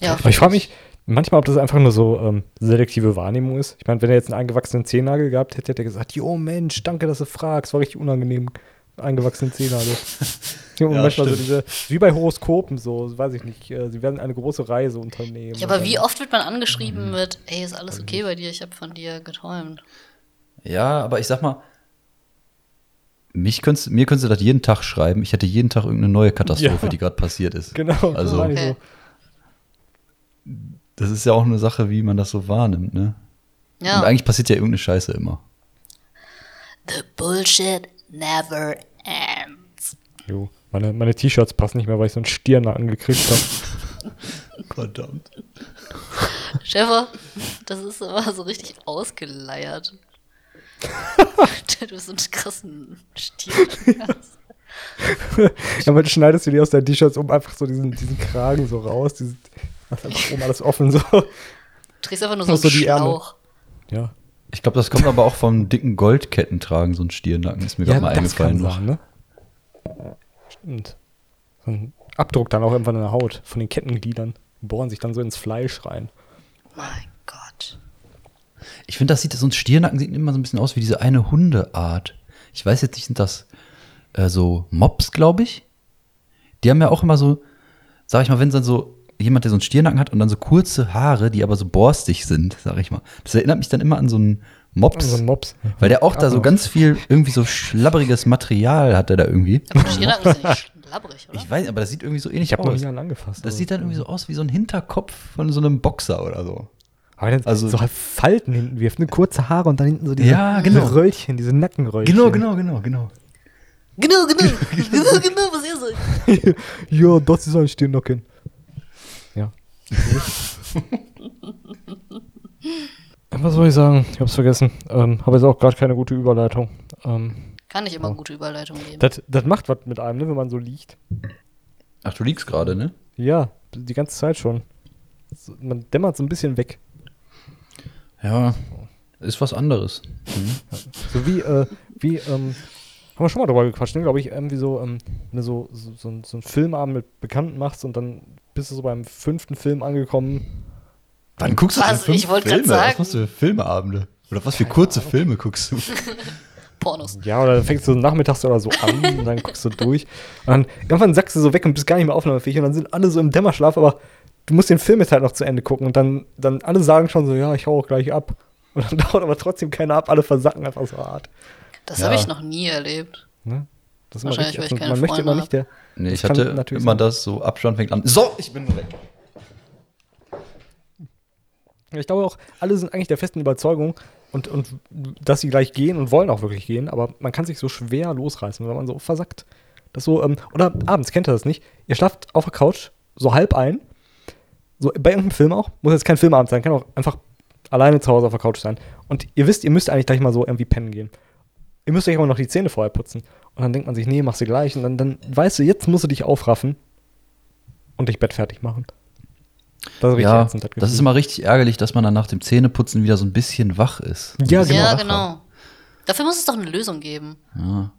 S3: Ja,
S2: Aber ich frage mich manchmal, ob das einfach nur so ähm, selektive Wahrnehmung ist. Ich meine, wenn er jetzt einen eingewachsenen Zehennagel gehabt hätte, hätte er gesagt, jo Mensch, danke, dass du fragst, war richtig unangenehm. Eingewachsenen ja, und
S1: Ja,
S2: manchmal so
S1: stimmt.
S2: diese, wie bei Horoskopen so, weiß ich nicht, äh, sie werden eine große Reise unternehmen.
S3: Ja, aber wie oft wird man angeschrieben mit, ey, ist alles okay bei dir? Ich habe von dir geträumt.
S1: Ja, aber ich sag mal, mich könntest, mir könntest du das jeden Tag schreiben. Ich hätte jeden Tag irgendeine neue Katastrophe,
S2: Ja.
S1: die gerade passiert ist.
S2: Genau,
S1: Also-
S3: Okay.
S1: Das ist ja auch eine Sache, wie man das so wahrnimmt, ne?
S3: Ja.
S1: Und eigentlich passiert ja irgendeine Scheiße immer.
S3: The bullshit never ends.
S2: Jo. Meine, meine T-Shirts passen nicht mehr, weil ich so einen Stirnacken gekriegt habe.
S1: Verdammt.
S3: Schäfer, das ist immer so richtig ausgeleiert. du bist so einen krassen Stier.
S2: ja, aber du schneidest du die aus deinen T-Shirts um einfach so diesen, diesen Kragen so raus, diesen, das ist einfach oben alles offen so.
S3: Du trägst einfach nur so
S2: so,
S3: einen
S2: die Ärmel.
S3: Schlauch.
S2: Ja.
S1: Ich glaube, das kommt aber auch vom dicken Goldkettentragen, so ein Stirnacken, ist mir gerade mal eingefallen.
S2: kann sein, ne? Stimmt. So ein Abdruck dann auch irgendwann in der Haut von den Kettengliedern. Bohren sich dann so ins Fleisch rein.
S3: Mein Gott.
S1: Ich finde, das sieht, so ein Stiernacken sieht immer so ein bisschen aus wie diese eine Hundeart. Ich weiß jetzt nicht, sind das äh, so Mops, glaube ich? Die haben ja auch immer so, sag ich mal, wenn dann so jemand, der so einen Stiernacken hat und dann so kurze Haare, die aber so borstig sind, sag ich mal. Das erinnert mich dann immer an so einen Mops.
S2: So ein Mops.
S1: Weil der auch da so ganz viel irgendwie so schlabberiges Material hat er da irgendwie.
S3: Aber die Stiernacken sind nicht schlabbrig, oder?
S1: Ich weiß, aber das sieht irgendwie so ähnlich
S2: Ich habe noch
S1: aus.
S2: nie einen angefasst.
S1: Das
S2: also.
S1: sieht dann irgendwie so aus wie so ein Hinterkopf von so einem Boxer oder so.
S2: Aber dann
S1: also-
S2: so halt Falten hinten wirft, ne? kurze Haare und dann hinten so diese,
S1: Ja, genau.
S2: diese Röllchen, diese Nackenröllchen.
S1: Genau, genau, genau, genau.
S3: Genau, genau. genau, genau, was ihr sagt.
S2: ja, das ist ein Stirnnacken. Ja. Was soll ich sagen? Ich hab's vergessen. Ähm, habe jetzt auch gerade keine gute Überleitung. Ähm,
S3: Kann nicht immer
S2: Oh.
S3: gute Überleitung geben.
S2: das, das macht was mit einem, ne, wenn man so liegt.
S1: Ach, du liegst gerade, ne?
S2: Ja, die ganze Zeit schon. So, man dämmert so ein bisschen weg.
S1: Ja, ist was anderes.
S2: So wie, äh, wie, ähm, haben wir schon mal drüber gequatscht, ne? Glaube ich, irgendwie so, ähm, wenn du so, so, so, ein- so einen Filmabend mit Bekannten machst und dann bist du so beim fünften Film angekommen.
S1: Wann guckst du
S3: Was?
S1: denn fünf
S3: Ich wollte grad
S1: Filme? Was
S3: sagen.
S1: machst du für Filmeabende? Oder was für kurze Filme guckst du?
S3: Pornos.
S2: Ja, oder dann fängst du nachmittags oder so an und dann guckst du durch. Und dann irgendwann sackst du so weg und bist gar nicht mehr aufnahmefähig und dann sind alle so im Dämmerschlaf, aber du musst den Film jetzt halt noch zu Ende gucken und dann, dann alle sagen schon so, ja, ich hau auch gleich ab. Und dann dauert aber trotzdem keiner ab, alle versacken einfach so hart.
S3: Das
S1: Ja.
S3: habe ich noch nie erlebt.
S2: Ne? Das ist
S3: Wahrscheinlich,
S2: richtig
S3: weil ich
S2: ätzend.
S3: keine
S2: Man möchte immer
S3: Freunde
S2: nicht der.
S1: Nee, ich hatte
S2: natürlich
S1: immer
S2: sein.
S1: das, so Abstand fängt an. So, ich bin weg.
S2: Ich glaube auch, alle sind eigentlich der festen Überzeugung und, und dass sie gleich gehen und wollen auch wirklich gehen, aber man kann sich so schwer losreißen, wenn man so versackt. Das so, ähm, oder abends, kennt ihr das nicht? Ihr schlaft auf der Couch, so halb ein, so bei irgendeinem Film auch, muss jetzt kein Filmabend sein, kann auch einfach alleine zu Hause auf der Couch sein. Und ihr wisst, ihr müsst eigentlich gleich mal so irgendwie pennen gehen. Ihr müsst euch aber noch die Zähne vorher putzen. Und dann denkt man sich, nee, mach sie gleich. Und dann, dann weißt du, jetzt musst du dich aufraffen und dich bettfertig machen. Das ist
S1: Ja, das ist immer richtig ärgerlich, dass man dann nach dem Zähneputzen wieder so ein bisschen wach ist.
S2: Ja, genau.
S3: ja, genau. Dafür muss es doch eine Lösung geben.
S1: Ja.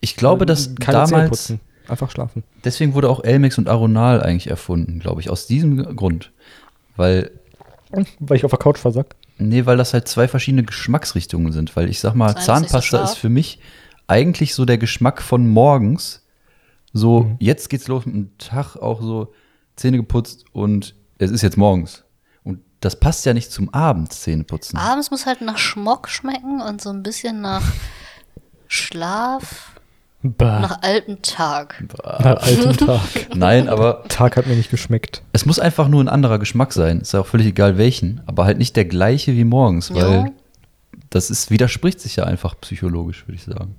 S1: Ich glaube, dass
S2: Keine
S1: damals,
S2: putzen. Einfach schlafen.
S1: deswegen wurde auch Elmex und Aronal eigentlich erfunden, glaube ich, aus diesem Grund. Weil,
S2: Weil ich auf der Couch versack.
S1: Nee, weil das halt zwei verschiedene Geschmacksrichtungen sind. Weil ich sag mal,
S3: Das eine ist so
S1: Zahnpasta ist für mich eigentlich so der Geschmack von morgens. So, jetzt geht's los mit dem Tag, auch so Zähne geputzt und es ist jetzt morgens. Und das passt ja nicht zum Abend, Zähneputzen.
S3: Abends muss halt nach Schmock schmecken und so ein bisschen nach Schlaf,
S2: Bah.
S3: nach altem Tag.
S2: Nach altem Tag.
S1: Nein, aber
S2: Tag hat mir nicht geschmeckt.
S1: es muss einfach nur ein anderer Geschmack sein. Ist ja auch völlig egal welchen, aber halt nicht der gleiche wie morgens, weil
S3: Ja.
S1: das ist, widerspricht sich ja einfach psychologisch, würde ich sagen.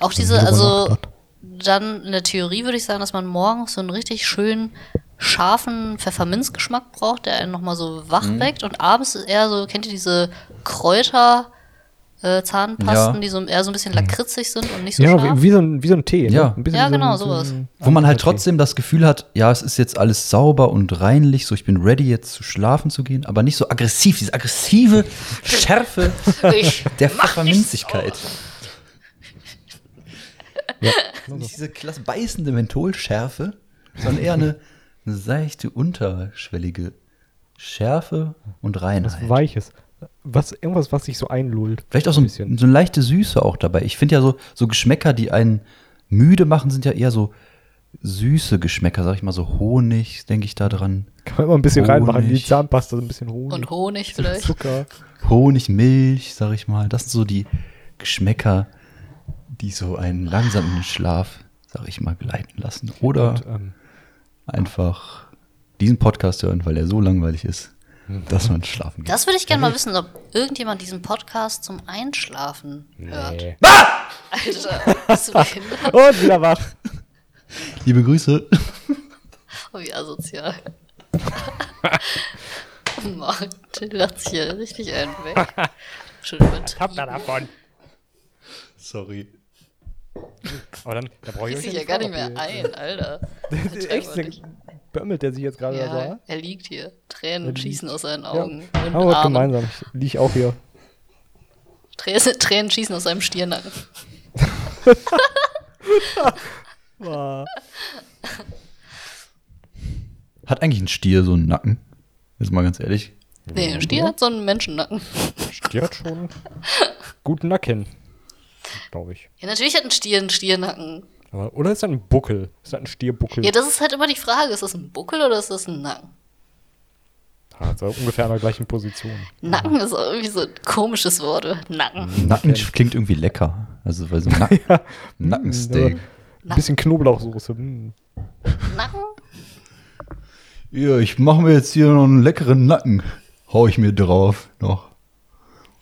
S3: Auch diese,
S2: drüber
S3: also dann in der Theorie würde ich sagen, dass man morgens so einen richtig schönen, scharfen Pfefferminzgeschmack braucht, der einen nochmal so wach
S2: Mhm.
S3: weckt. Und abends ist eher so, kennt ihr diese Kräuter äh, Zahnpasten,
S1: Ja.
S3: die so eher so ein bisschen lakritzig sind und nicht so
S2: Ja,
S3: scharf?
S2: wie, wie, so ein, wie so ein Tee.
S1: Ja.
S2: Ne?
S3: Ja,
S2: wie so ein-
S3: genau,
S2: so
S3: sowas.
S1: Wo man halt trotzdem das Gefühl hat, ja, es ist jetzt alles sauber und reinlich, so ich bin ready jetzt zu schlafen zu gehen, aber nicht so aggressiv, diese aggressive Schärfe
S3: Ich
S1: der Pfefferminzigkeit.
S2: Ja.
S1: Nicht diese klasse beißende Mentholschärfe, sondern eher eine, eine seichte, unterschwellige Schärfe und
S2: Was
S1: Reinheit.
S2: Weiches. Was, irgendwas, was sich so einlullt.
S1: Vielleicht auch so, ein,
S2: bisschen.
S1: so eine leichte Süße auch dabei. Ich finde ja so, so Geschmäcker, die einen müde machen, sind ja eher so süße Geschmäcker, sag ich mal, so Honig, denke ich da dran.
S2: Kann man immer ein bisschen
S1: Honig.
S2: reinmachen. in Die Zahnpasta, so ein bisschen Honig.
S3: Und Honig vielleicht.
S2: Zucker.
S1: Honig, Milch, sag ich mal. Das sind so die Geschmäcker, die so einen langsam in den Schlaf, sag ich mal, gleiten lassen. Oder
S2: Und, ähm,
S1: einfach diesen Podcast hören, weil er so langweilig ist, dass man schlafen geht.
S3: Das würde ich gerne mal wissen, ob irgendjemand diesen Podcast zum Einschlafen hört.
S2: nee.
S3: Alter, bist du behindert?
S2: Und wieder wach.
S1: Liebe Grüße.
S3: Oh, wie asozial. oh Mann, du lacht sich hier richtig einen weg. Schon übertrieben.
S2: davon.
S1: Sorry.
S2: Aber dann, da brauche ich euch
S3: sich ja gar nicht mehr ein, Alter.
S2: Echt? Bömmelt der sich jetzt gerade
S3: Ja,
S2: so?
S3: er liegt hier. Tränen
S2: liegt.
S3: schießen aus seinen
S2: Ja.
S3: Augen. und
S2: Haben wir was
S3: Armen.
S2: gemeinsam. Ich liege auch hier.
S3: Tränen, Tränen schießen aus seinem Stirnacken.
S1: Hat eigentlich ein Stier so einen Nacken? Jetzt mal ganz ehrlich.
S3: Nee, ein Stier hat so einen Menschennacken.
S2: Die hat schon guten Nacken. Glaube ich.
S3: Ja, natürlich hat ein Stier einen Stiernacken.
S2: Oder ist das ein Buckel? Ist das ein Stierbuckel?
S3: Ja, das ist halt immer die Frage, ist das ein Buckel oder ist das ein Nacken?
S2: Also ungefähr an der gleichen Position.
S3: Nacken ist auch irgendwie so ein komisches Wort. oder? Nacken.
S1: Nacken klingt irgendwie lecker. Also weil so ein Nacken, Nackensteak.
S2: Ein bisschen Knoblauchsoße. mm.
S3: Nacken?
S1: Ja, ich mache mir jetzt hier noch einen leckeren Nacken. Hau ich mir drauf noch.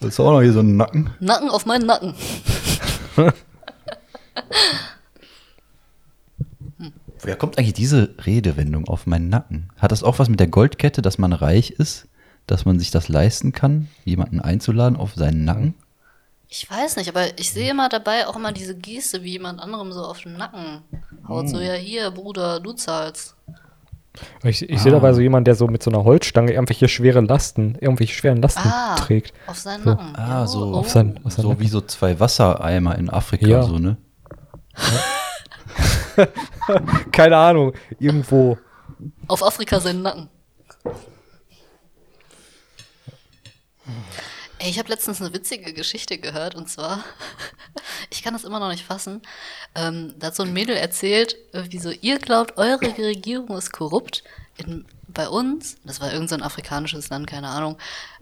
S1: Willst du auch noch hier so einen Nacken?
S3: Nacken auf meinen Nacken.
S1: Woher kommt eigentlich diese Redewendung auf meinen Nacken? Hat das auch was mit der Goldkette, dass man reich ist? Dass man sich das leisten kann, jemanden einzuladen auf seinen Nacken?
S3: Ich weiß nicht, aber ich sehe immer dabei auch immer diese Geste, wie jemand anderem so auf den Nacken haut. So, ja, hier, Bruder, du zahlst.
S2: Ich, ich sehe dabei so jemanden, der so mit so einer Holzstange irgendwelche schwere Lasten, irgendwelche schweren Lasten
S3: Ah,
S2: trägt.
S3: auf seinen
S2: So.
S3: Nacken.
S1: Ah,
S3: Ja,
S1: so.
S3: oh.
S2: Auf sein, auf sein
S1: So wie so zwei Wassereimer in Afrika,
S2: Ja.
S1: so, ne?
S2: Keine Ahnung, irgendwo.
S3: Auf Afrika seinen Nacken. Ey, ich habe letztens eine witzige Geschichte gehört und zwar, ich kann das immer noch nicht fassen. Ähm, da hat so ein Mädel erzählt, wie so, ihr glaubt, eure Regierung ist korrupt. In, bei uns, das war irgendein so ein afrikanisches Land, keine Ahnung,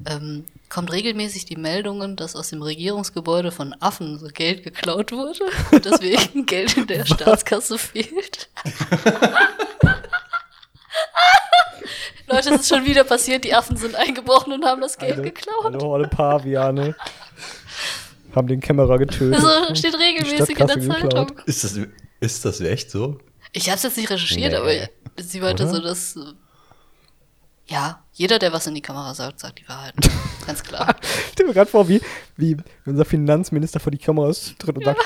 S3: ähm, kommt regelmäßig die Meldungen, dass aus dem Regierungsgebäude von Affen so Geld geklaut wurde und deswegen Geld in der Staatskasse fehlt. Leute, es ist schon wieder passiert, die Affen sind eingebrochen und haben das Geld geklaut.
S2: Eine Horde Paviane. Haben den Kämmerer getötet.
S3: So steht regelmäßig in der Zeitung.
S1: Ist das, ist das echt so?
S3: Ich habe es jetzt nicht recherchiert,
S1: Nee.
S3: aber sie meinte
S2: Oder?
S3: so, dass ja, jeder, der was in die Kamera sagt, sagt die Wahrheit. Ganz klar.
S2: Ich stelle mir gerade vor, wie, wie unser Finanzminister vor die Kameras tritt und sagt,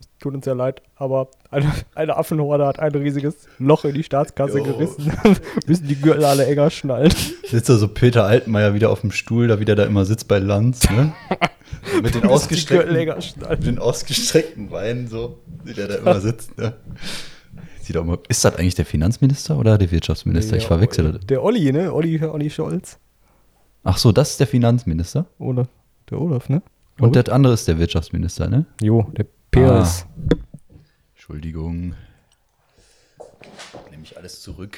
S2: es tut uns sehr leid, aber eine, eine Affenhorde hat ein riesiges Loch in die Staatskasse
S1: Jo.
S2: gerissen. Müssen die Gürtel alle enger schnallen.
S1: Sitzt da so Peter Altmaier wieder auf dem Stuhl, da wieder da immer sitzt bei Lanz, ne? Mit den ausgestreckten,
S2: enger schnallen.
S1: mit den ausgestreckten Beinen so, wie der da immer sitzt, ne? Sieht auch mal, ist das eigentlich der Finanzminister oder der Wirtschaftsminister? ich
S2: Ja,
S1: verwechsel das.
S2: Der Olli, ne? Olli, Olli Scholz.
S1: Ach so, das ist der Finanzminister.
S2: Oder der Olaf, ne?
S1: Und der andere ist der Wirtschaftsminister, ne?
S2: Jo, der Peers.
S1: Entschuldigung. Nehme ich alles zurück.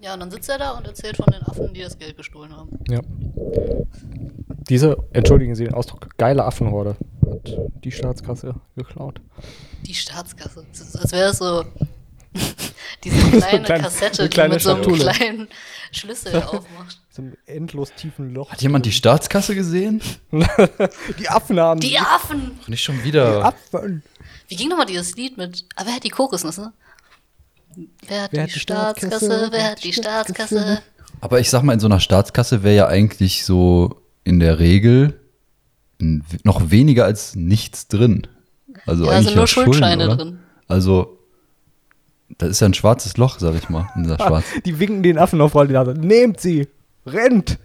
S3: Ja, und dann sitzt er da und erzählt von den Affen, die das Geld gestohlen haben.
S2: Ja. Diese, entschuldigen Sie den Ausdruck, geile Affenhorde hat die Staatskasse geklaut.
S3: Die Staatskasse. Das als wäre das so diese kleine
S2: kleine-
S3: Kassette,
S2: eine kleine
S3: die mit so einem
S2: Schatulle.
S3: kleinen Schlüssel aufmacht.
S2: So einem endlos tiefen Loch.
S1: Hat jemand die Staatskasse gesehen?
S2: Die Affen haben.
S3: Die Affen!
S1: Nicht schon wieder.
S2: Affen.
S3: Wie ging nochmal dieses Lied mit, aber wer hat die Kokosnüsse? Wer hat,
S2: Wer
S3: die, Staatskasse? Wer hat die Staatskasse?
S1: Aber ich sag mal, in so einer Staatskasse wäre ja eigentlich so in der Regel noch weniger als nichts drin. Also
S3: Ja,
S1: eigentlich
S3: sind nur
S1: Schulden,
S3: Schuldscheine
S1: oder?
S3: drin.
S1: Also, das ist ja ein schwarzes Loch, sag ich mal, Schwarz.
S2: Die winken den Affen auf die Nase. Nehmt sie! Rennt!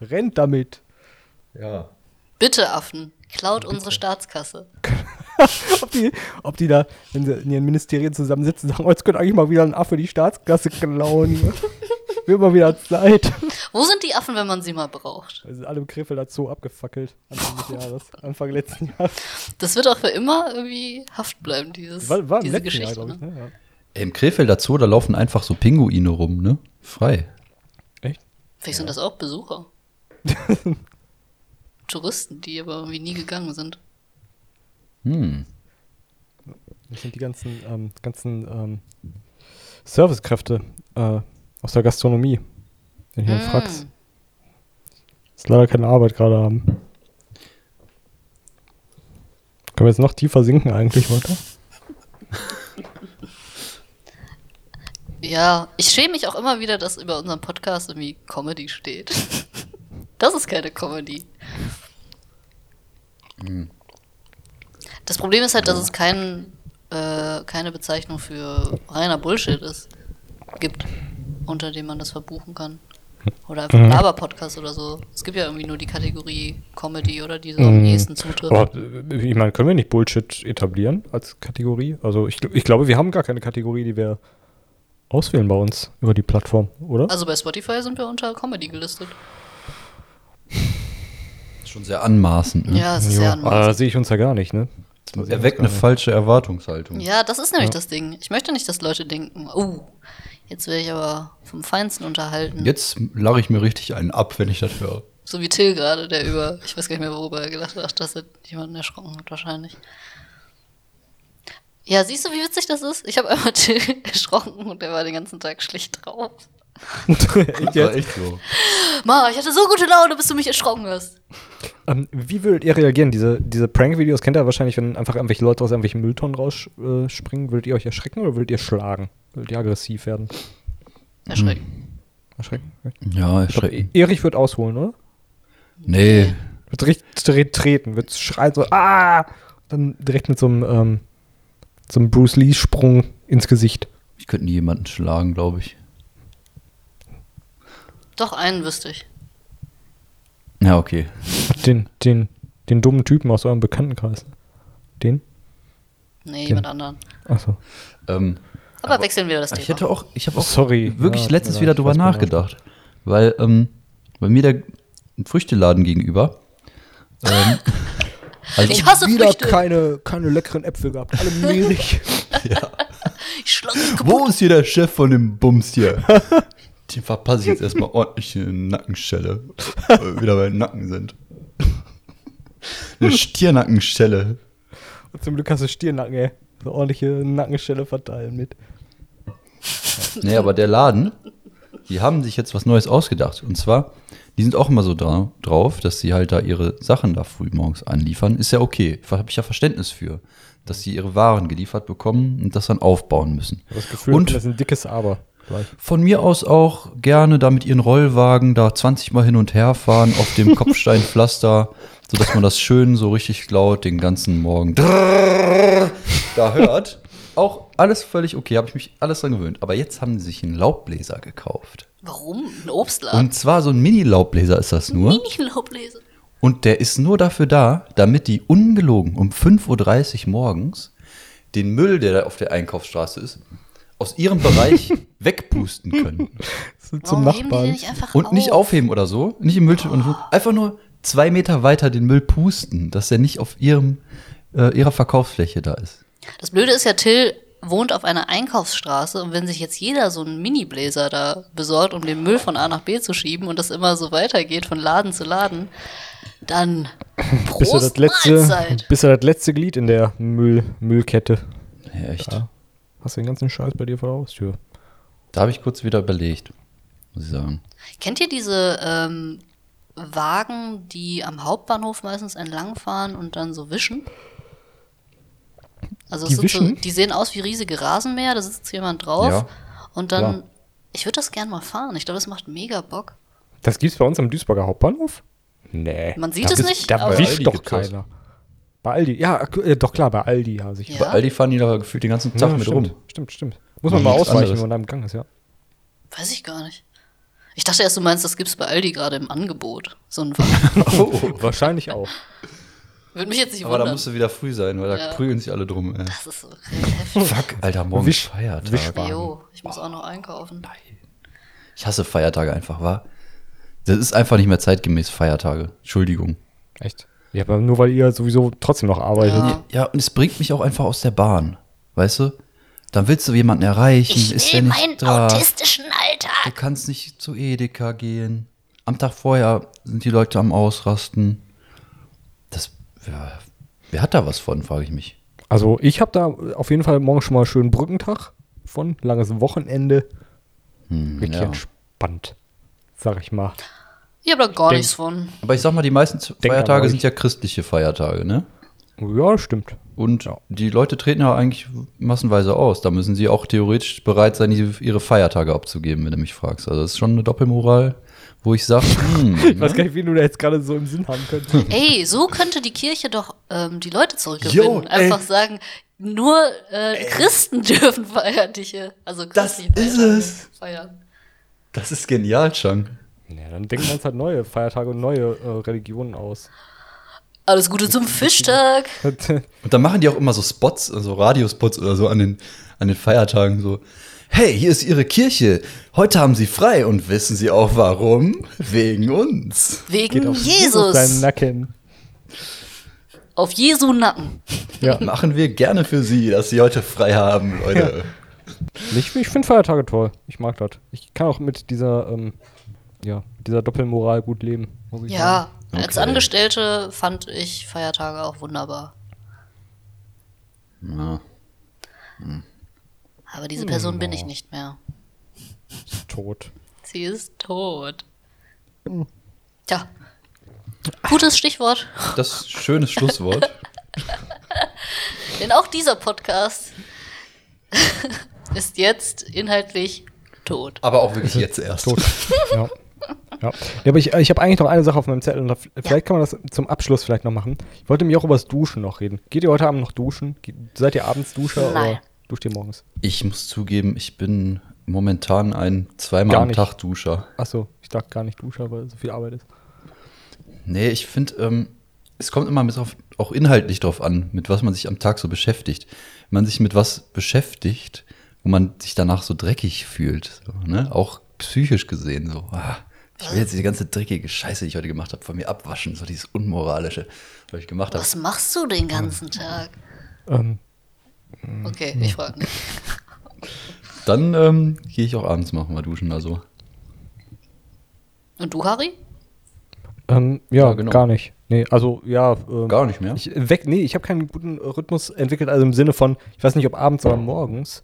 S2: Rennt damit!
S1: Ja.
S3: Bitte, Affen, klaut unsere Staatskasse.
S2: Ob die, ob die da, wenn sie in ihren Ministerien zusammensitzen, sagen, oh, jetzt könnte eigentlich mal wieder ein Affe die Staatskasse klauen. hier. Wird mal wieder Zeit.
S3: Wo sind die Affen, wenn man sie mal braucht?
S2: Wir sind alle im Krefeld Zoo abgefackelt. Anfang des Jahres. Anfang letzten Jahres.
S3: Das wird auch für immer irgendwie haft bleiben, dieses,
S2: War, war
S3: diese Geschichte.
S2: Jahr, glaube ich.
S3: ne?
S2: Ne? Ja.
S1: Im Krefelder Zoo, da laufen einfach so Pinguine rum, ne? Frei.
S2: Echt?
S3: Vielleicht sind das auch Besucher. Touristen, die aber irgendwie nie gegangen sind.
S1: Hm.
S2: Das sind die ganzen, ähm, ganzen ähm, Servicekräfte äh, aus der Gastronomie. Den hier in
S3: Mm.
S2: Frax. Ist leider keine Arbeit gerade haben. Können wir jetzt noch tiefer sinken eigentlich heute?
S3: Ja, ich schäme mich auch immer wieder, dass über unseren Podcast irgendwie Comedy steht. Das ist keine Comedy. Das Problem ist halt, dass es kein, äh, keine Bezeichnung für reiner Bullshit ist, gibt, unter dem man das verbuchen kann. Oder einfach
S2: Mhm.
S3: Laber-Podcast oder so. Es gibt ja irgendwie nur die Kategorie Comedy oder die so am
S2: Mhm.
S3: ehesten zutrifft.
S2: Aber äh, ich meine, können wir nicht Bullshit etablieren als Kategorie? Also ich, ich glaube, wir haben gar keine Kategorie, die wir auswählen bei uns über die Plattform, oder?
S3: Also bei Spotify sind wir unter Comedy gelistet.
S1: Schon sehr anmaßend. Ne?
S3: Ja, es ist
S2: Jo,
S3: sehr
S2: aber da
S3: anmaßend.
S2: sehe ich uns ja gar nicht, ne?
S1: Er weckt eine falsche Erwartungshaltung.
S3: Ja, das ist nämlich das Ding. Ich möchte nicht, dass Leute denken, oh, jetzt werde ich aber vom Feinsten unterhalten.
S1: Jetzt lache ich mir richtig einen ab, wenn ich das höre.
S3: So wie Till gerade, der über, ich weiß gar nicht mehr, worüber er gelacht hat, dass er jemanden erschrocken hat, wahrscheinlich. Ja, siehst du, wie witzig das ist? Ich habe einmal Till erschrocken und der war den ganzen Tag schlecht drauf.
S1: Das war echt so.
S3: Ma, ich hatte so gute Laune, bis du mich erschrocken hast.
S2: Ähm, wie würdet ihr reagieren? Diese, diese Prank-Videos kennt ihr wahrscheinlich, wenn einfach irgendwelche Leute aus irgendwelchen Mülltonnen rausspringen. Äh, springen. würdet ihr euch erschrecken oder würdet ihr schlagen? Würdet ihr aggressiv werden?
S3: Erschrecken.
S2: Erschrecken? Okay.
S1: Ja,
S2: Ich glaub. Erich wird ausholen, oder?
S1: Nee.
S2: Wird richtig tre- treten, wird schreien so, ah! Dann direkt mit so einem, ähm, so einem Bruce Lee-Sprung ins Gesicht.
S1: Ich könnte nie jemanden schlagen, glaube ich.
S3: Doch, einen wüsste ich.
S1: Ja, okay.
S2: Den, den, den dummen Typen aus eurem Bekanntenkreis. Den?
S3: Nee, jemand anderen.
S2: Achso.
S1: Ähm,
S3: Aber, wechseln wir das
S1: ich
S3: Thema.
S1: hätte auch, ich habe auch
S2: Sorry.
S1: wirklich
S2: Ja,
S1: letztens
S2: mir
S1: wieder drüber
S2: ich
S1: nachgedacht. Weil ähm, bei mir der ein Früchteladen gegenüber. ähm, also
S3: Ich hasse
S2: Wieder
S3: Früchte.
S2: keine, keine leckeren Äpfel gehabt. Alle mehlig.
S3: Ich schlag mich kaputt.
S1: Wo ist hier der Chef von dem Bums hier? Den verpasse ich jetzt erstmal ordentlich eine Nackenschelle. weil wir wieder bei Nacken sind. Eine Stiernackenschelle.
S2: Zum Glück hast du Stirnacken, ey. So ordentliche Nackenstelle verteilen mit.
S1: Nee, aber der Laden, die haben sich jetzt was Neues ausgedacht. Und zwar, die sind auch immer so dra drauf, dass sie halt da ihre Sachen da früh morgens anliefern. Ist ja okay. Da habe ich ja Verständnis für. Dass sie ihre Waren geliefert bekommen und das dann aufbauen müssen.
S2: Das Gefühl,
S1: Und-
S2: das ist ein dickes Aber. Gleich.
S1: Von mir aus auch gerne da mit ihren Rollwagen da 20 Mal hin und her fahren auf dem Kopfsteinpflaster, sodass man das schön so richtig laut den ganzen Morgen da hört. Auch alles völlig okay, habe ich mich alles dran gewöhnt. Aber jetzt haben sie sich einen Laubbläser gekauft.
S3: Warum? Ein Obstladen.
S1: Und zwar so ein Mini-Laubbläser ist das nur.
S3: Mini-Laublese.
S1: Und der ist nur dafür da, damit die ungelogen um 5.30 Uhr morgens den Müll, der da auf der Einkaufsstraße ist, aus ihrem Bereich wegpusten können.
S2: Zum
S3: Warum
S2: Nachbarn.
S3: nicht einfach
S1: Und
S3: auf?
S1: nicht aufheben oder so, nicht im Müll, und so. einfach nur zwei Meter weiter den Müll pusten, dass er nicht auf ihrem, äh, ihrer Verkaufsfläche da ist.
S3: Das Blöde ist ja, Till wohnt auf einer Einkaufsstraße und wenn sich jetzt jeder so einen Mini-Bläser da besorgt, um den Müll von A nach B zu schieben und das immer so weitergeht von Laden zu Laden, dann
S2: Bist du,
S3: Prost
S2: das letzte,
S3: Mahlzeit.
S2: bist du das letzte Glied in der Müll, Müllkette.
S1: Ja, echt.
S2: Ja. Hast du den ganzen Scheiß bei dir vor der Haustür.
S1: Da habe ich kurz wieder überlegt, muss ich sagen.
S3: Kennt ihr diese ähm, Wagen, die am Hauptbahnhof meistens entlangfahren und dann so wischen? Also es
S2: Die
S3: sind so,
S2: wischen?
S3: die sehen aus wie riesige Rasenmäher, da sitzt jemand drauf
S1: Ja,
S3: und dann,
S1: klar.
S3: ich würde das gern mal fahren. Ich glaube, das macht mega Bock.
S2: Das gibt's bei uns am Duisburger Hauptbahnhof? Nee.
S3: Man sieht
S2: da
S3: es nicht,
S2: Da wischt doch keiner. Bei Aldi, ja, äh, doch klar, bei Aldi, ja, sicher.
S3: Ja.
S1: Bei Aldi fahren die da gefühlt den ganzen Tag
S2: Ja,
S1: mit
S2: stimmt,
S1: rum.
S2: Stimmt, stimmt. Muss man mal ausweichen,
S1: anderes.
S2: wenn man da im Gang ist, ja.
S3: Weiß ich gar nicht. Ich dachte erst, du meinst, das gibt's bei Aldi gerade im Angebot. So ein Wagen.
S2: Wahrscheinlich auch.
S3: Würde mich jetzt nicht
S1: Aber da
S3: wundern.
S1: musst du wieder früh sein, weil da
S3: Ja.
S1: prügeln sich alle drum. Ey.
S3: das ist so heftig.
S1: Fuck, Alter, morgen
S2: Wisch-
S1: ist Feiertag.
S2: Wischwagen.
S3: Jo, ich muss auch noch einkaufen.
S1: Ich hasse Feiertage einfach, wa? Das ist einfach nicht mehr zeitgemäß Feiertage. Entschuldigung.
S2: Echt? Ja, aber nur weil ihr sowieso trotzdem noch arbeitet.
S3: Ja.
S1: Ja, und es bringt mich auch einfach aus der Bahn. Weißt du? Dann willst du jemanden erreichen,
S3: Ich
S1: ist
S3: will
S1: der
S3: meinen
S1: nicht da.
S3: autistischen
S1: Du
S3: Alltag.
S1: kannst nicht zu Edeka gehen. Am Tag vorher sind die Leute am Ausrasten. Ja, wer hat da was von, frage ich mich.
S2: Also ich habe da auf jeden Fall morgen schon mal einen schönen Brückentag von. Langes Wochenende.
S1: Hm,
S2: Richtig
S1: ja.
S2: entspannt. Sag ich mal.
S3: Ich habe da gar
S2: Denk-
S3: nichts von.
S1: Aber ich sag mal, die meisten Feiertage sind ja christliche Feiertage, ne?
S2: Ja, stimmt.
S1: Und die Leute treten ja eigentlich massenweise aus. Da müssen sie auch theoretisch bereit sein, ihre Feiertage abzugeben, wenn du mich fragst. Also das ist schon eine Doppelmoral, wo ich sage, hm,
S2: Ich weiß gar nicht, wie du da jetzt gerade so im Sinn haben könntest.
S3: Ey, so könnte die Kirche doch ähm, die Leute zurückgewinnen.
S1: Jo, ey.
S3: Einfach sagen, nur äh, Christen dürfen feierliche, also
S1: Das
S3: christliche
S1: ist
S3: Feiertage
S1: es.
S3: feiern.
S1: das ist genial, Chang.
S2: Ja, dann denken wir uns halt neue Feiertage und neue äh, Religionen aus.
S3: Alles Gute zum Fischtag.
S1: Und dann machen die auch immer so Spots, also Radiospots oder so an den, an den Feiertagen so. Hey, hier ist Ihre Kirche. Heute haben Sie frei und wissen Sie auch warum? Wegen uns.
S3: Wegen
S2: auf
S3: Jesus.
S2: Seinen Nacken.
S3: Auf Jesu Nacken.
S2: Ja.
S1: Machen wir gerne für Sie, dass Sie heute frei haben, Leute.
S2: Ich, ich finde Feiertage toll. Ich mag das. Ich kann auch mit dieser, ähm, ja, dieser Doppelmoral gut leben. Muss ich sagen.
S3: Ja, als
S1: Okay.
S3: Angestellte fand ich Feiertage auch wunderbar.
S1: Ja.
S3: Aber diese Person bin ich nicht mehr.
S2: Ist tot.
S3: Sie ist tot. Tja. Gutes Stichwort.
S1: Das schönes Schlusswort.
S3: Denn auch dieser Podcast ist jetzt inhaltlich tot.
S1: Aber auch wirklich jetzt erst.
S2: Tot. ja. Ja. ja, aber ich, ich habe eigentlich noch eine Sache auf meinem Zettel vielleicht kann man das zum Abschluss vielleicht noch machen. Ich wollte mich auch über das Duschen noch reden. Geht ihr heute Abend noch duschen? Geht, seid ihr abends Duscher
S3: Nein.
S2: Duscht ihr morgens?
S1: Ich muss zugeben, ich bin momentan ein zweimal
S2: Gar
S1: am
S2: nicht.
S1: Tag Duscher.
S2: Achso, ich dachte gar nicht Duscher, weil so viel Arbeit ist.
S1: Nee, ich finde, ähm, es kommt immer ein bisschen auf, auch inhaltlich drauf an, mit was man sich am Tag so beschäftigt. Wenn man sich mit was beschäftigt, wo man sich danach so dreckig fühlt, so, ne? auch psychisch gesehen, so, ah, ich will jetzt die ganze dreckige Scheiße, die ich heute gemacht habe, von mir abwaschen, so dieses Unmoralische, was ich gemacht habe.
S3: Was machst du den ganzen Tag?
S2: Ähm,
S3: Okay, ich frage nicht.
S1: Dann ähm, gehe ich auch abends mal mal duschen, also.
S3: Und du, Harry?
S2: ähm, ja,
S1: Ja, genau.
S2: gar nicht. Nee, also ja. Ähm,
S1: Gar nicht mehr?
S2: Ich, weg, nee, ich habe keinen guten Rhythmus entwickelt, also im Sinne von, ich weiß nicht, ob abends oder morgens.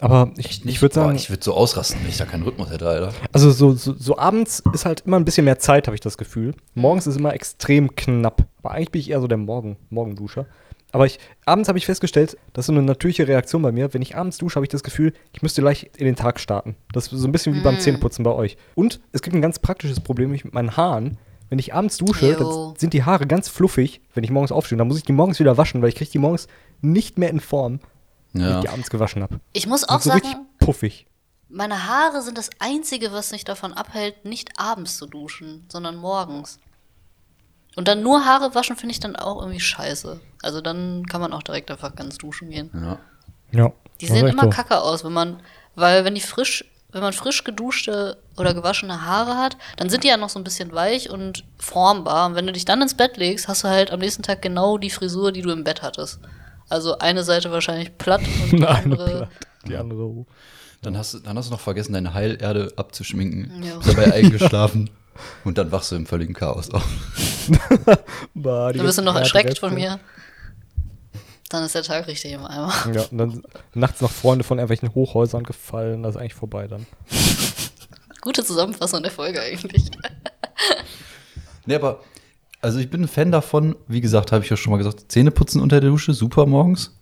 S2: Aber ich, ich würde
S1: Boah,
S2: sagen,
S1: ich würde so ausrasten, wenn ich da keinen Rhythmus hätte, Alter.
S2: also so, so, so abends ist halt immer ein bisschen mehr Zeit, habe ich das Gefühl. Morgens ist immer extrem knapp. Aber eigentlich bin ich eher so der Morgen, Morgenduscher. Aber ich, abends habe ich festgestellt, das ist so eine natürliche Reaktion bei mir. Wenn ich abends dusche, habe ich das Gefühl, ich müsste gleich in den Tag starten. Das ist so ein bisschen wie beim Zähneputzen bei euch. Und es gibt ein ganz praktisches Problem mit meinen Haaren. Wenn ich abends dusche, dann sind die Haare ganz fluffig, wenn ich morgens aufstehe. Dann muss ich die morgens wieder waschen, weil ich kriege die morgens nicht mehr in Form, wenn
S1: Ja.
S2: ich die abends gewaschen habe.
S3: Ich muss auch
S2: so richtig
S3: sagen,
S2: puffig.
S3: meine Haare sind das Einzige, was mich davon abhält, nicht abends zu duschen, sondern morgens. Und dann nur Haare waschen finde ich dann auch irgendwie scheiße. Also dann kann man auch direkt einfach ganz duschen gehen.
S1: Ja.
S2: Ja.
S3: Die sehen immer
S2: so.
S3: kacke aus, wenn man, weil wenn die frisch, wenn man frisch geduschte oder gewaschene Haare hat, dann sind die ja noch so ein bisschen weich und formbar. Und wenn du dich dann ins Bett legst, hast du halt am nächsten Tag genau die Frisur, die du im Bett hattest. Also eine Seite wahrscheinlich platt und die
S2: Eine
S3: andere.
S2: platt, die andere.
S1: Dann hast, du, dann hast du noch vergessen, deine Heilerde abzuschminken.
S3: Ja.
S1: Bist dabei eingeschlafen. Und dann wachst du im völligen Chaos auf.
S2: Bah, die
S3: Dann bist du noch erschreckt von mir. Dann ist der Tag richtig im Eimer.
S2: Ja, und dann nachts noch Freunde von irgendwelchen Hochhäusern gefallen. Das ist eigentlich vorbei dann.
S3: Gute Zusammenfassung der Folge eigentlich.
S1: Nee, aber, also ich bin ein Fan davon, wie gesagt, habe ich ja schon mal gesagt, Zähne putzen unter der Dusche, super morgens.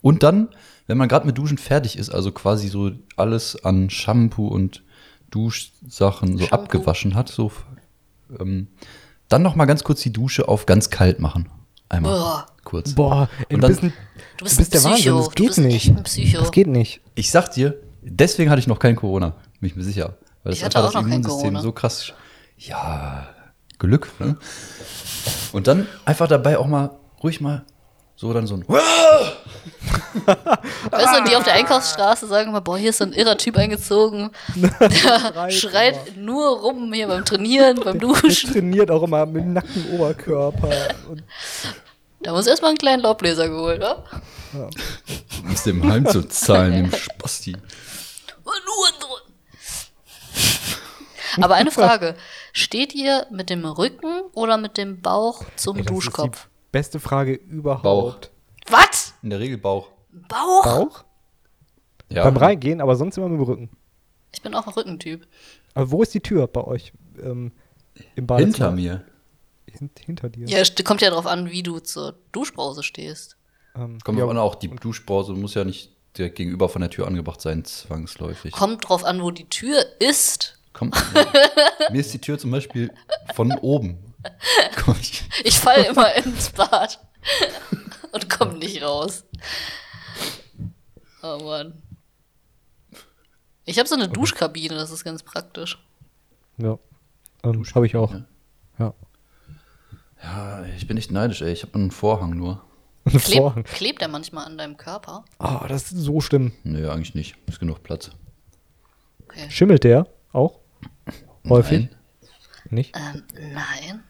S1: Und dann, wenn man gerade mit Duschen fertig ist, also quasi so alles an Shampoo und Duschsachen so
S3: Shampoo?
S1: abgewaschen hat, so, ähm, dann noch mal ganz kurz die Dusche auf ganz kalt machen. Einmal
S3: Boah.
S1: kurz.
S2: Boah,
S1: Und
S2: du,
S1: dann-
S2: bist ein,
S3: Du bist,
S2: du bist
S3: ein
S2: der
S3: Psycho.
S2: Wahnsinn. Das
S3: du
S2: geht
S3: bist
S2: nicht.
S3: Psycho.
S2: Das geht nicht.
S1: Ich sag dir, deswegen hatte ich noch kein Corona, bin ich mir sicher. Weil das
S3: Ich hatte auch noch
S1: das
S3: kein
S1: Immunsystem
S3: Corona.
S1: so krass. Ja, Glück, ne? Und dann einfach dabei auch mal ruhig mal so dann so ein
S3: Weißt du, die auf der Einkaufsstraße sagen immer, boah, hier ist so ein irrer Typ eingezogen. Der
S2: Schreit
S3: nur rum hier beim Trainieren, beim
S2: Der
S3: Duschen.
S2: trainiert auch immer mit nacktem Oberkörper. Und
S3: Da muss erstmal einen kleinen Laubbläser geholt, wa?
S1: um es dem Heim zu zahlen, dem Spasti.
S3: Aber eine Frage. Steht ihr mit dem Rücken oder mit dem Bauch zum
S2: ey, das ist
S3: Duschkopf?
S2: die beste Frage überhaupt.
S3: Was?
S1: In der Regel Bauch.
S3: Bauch?
S2: Bauch?
S1: Ja.
S2: Beim Reingehen, aber sonst immer mit dem Rücken.
S3: Ich bin auch ein Rückentyp.
S2: Aber wo ist die Tür bei euch? Ähm, Im
S1: Hinter
S2: Badezimmer?
S1: mir.
S2: Hint, hinter dir.
S3: Ja, st- kommt ja drauf an, wie du zur Duschbrause stehst.
S2: Ähm,
S1: Kommt
S2: ja,
S1: drauf an, auch die Duschbrause muss ja nicht direkt gegenüber von der Tür angebracht sein, zwangsläufig.
S3: Kommt drauf an, wo die Tür ist.
S1: Komm, mir ist die Tür zum Beispiel von oben. Komm, ich,
S3: Ich falle immer ins Bad und komme nicht raus. Oh Mann. Ich habe so eine Duschkabine, das ist ganz praktisch.
S2: ja. Ähm, Habe ich auch.
S1: ja.
S2: Ja.
S1: ich bin echt neidisch, ey. Ich habe einen Vorhang nur.
S2: Ein Vorhang.
S3: Klebt, der manchmal an deinem Körper?
S2: Ah, das ist so schlimm.
S1: Nö, eigentlich nicht. Ist genug Platz.
S3: Okay.
S2: Schimmelt der auch? Häufig?
S1: Nein.
S2: Nicht?
S3: Ähm, nein.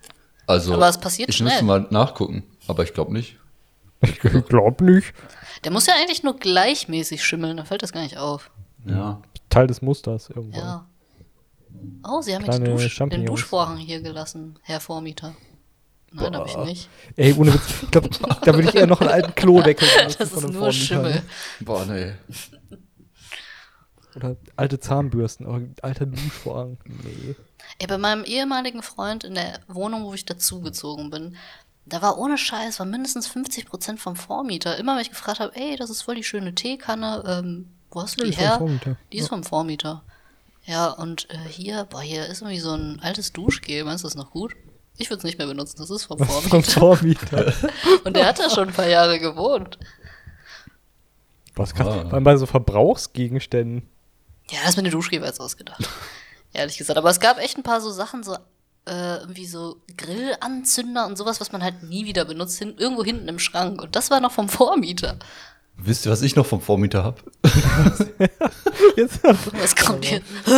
S1: Also,
S3: Aber es passiert
S1: ich
S3: schnell.
S1: müsste mal nachgucken, aber ich glaube nicht.
S2: Ich glaub nicht.
S3: Der muss ja eigentlich nur gleichmäßig schimmeln, da fällt das gar nicht auf.
S1: Ja.
S2: Teil des Musters irgendwann.
S3: Ja. Oh, Sie haben
S2: Kleine
S3: jetzt Dusch, den. Duschvorhang hier gelassen, Herr Vormieter. Nein, habe ich nicht.
S2: Ey, ohne Witz. Ich glaube, da würde ich eher noch einen alten Klodeckel
S3: Das ist
S2: einem
S3: nur
S2: Vormieter,
S3: Schimmel.
S2: ne?
S1: Boah, nee.
S2: Oder alte Zahnbürsten, aber alter Duschvorhang. Nee.
S3: Ey, bei meinem ehemaligen Freund in der Wohnung, wo ich dazugezogen bin, da war ohne Scheiß, war mindestens 50% vom Vormieter. Immer wenn ich gefragt habe, ey, das ist voll die schöne Teekanne, ähm, wo hast du
S2: Die
S3: die,
S2: ist vom
S3: her?
S2: Vormieter.
S3: Die ist vom Vormieter. Ja, und äh, hier, boah, hier ist irgendwie so ein altes Duschgel, meinst du das noch gut? Ich würde es nicht mehr benutzen, das ist vom
S2: Was vom
S3: Vormieter.
S2: Vormieter.
S3: Und der hat da schon ein paar Jahre gewohnt.
S2: Was krass.
S1: Ah.
S2: Allem bei so Verbrauchsgegenständen.
S3: Ja, das mit dem Duschgel war jetzt ausgedacht. Ehrlich gesagt. Aber es gab echt ein paar so Sachen, so äh, irgendwie so Grillanzünder und sowas, was man halt nie wieder benutzt, hin, irgendwo hinten im Schrank. Und das war noch vom Vormieter.
S1: Wisst ihr, was ich noch vom Vormieter habe?
S2: Jetzt,
S3: Was kommt jetzt?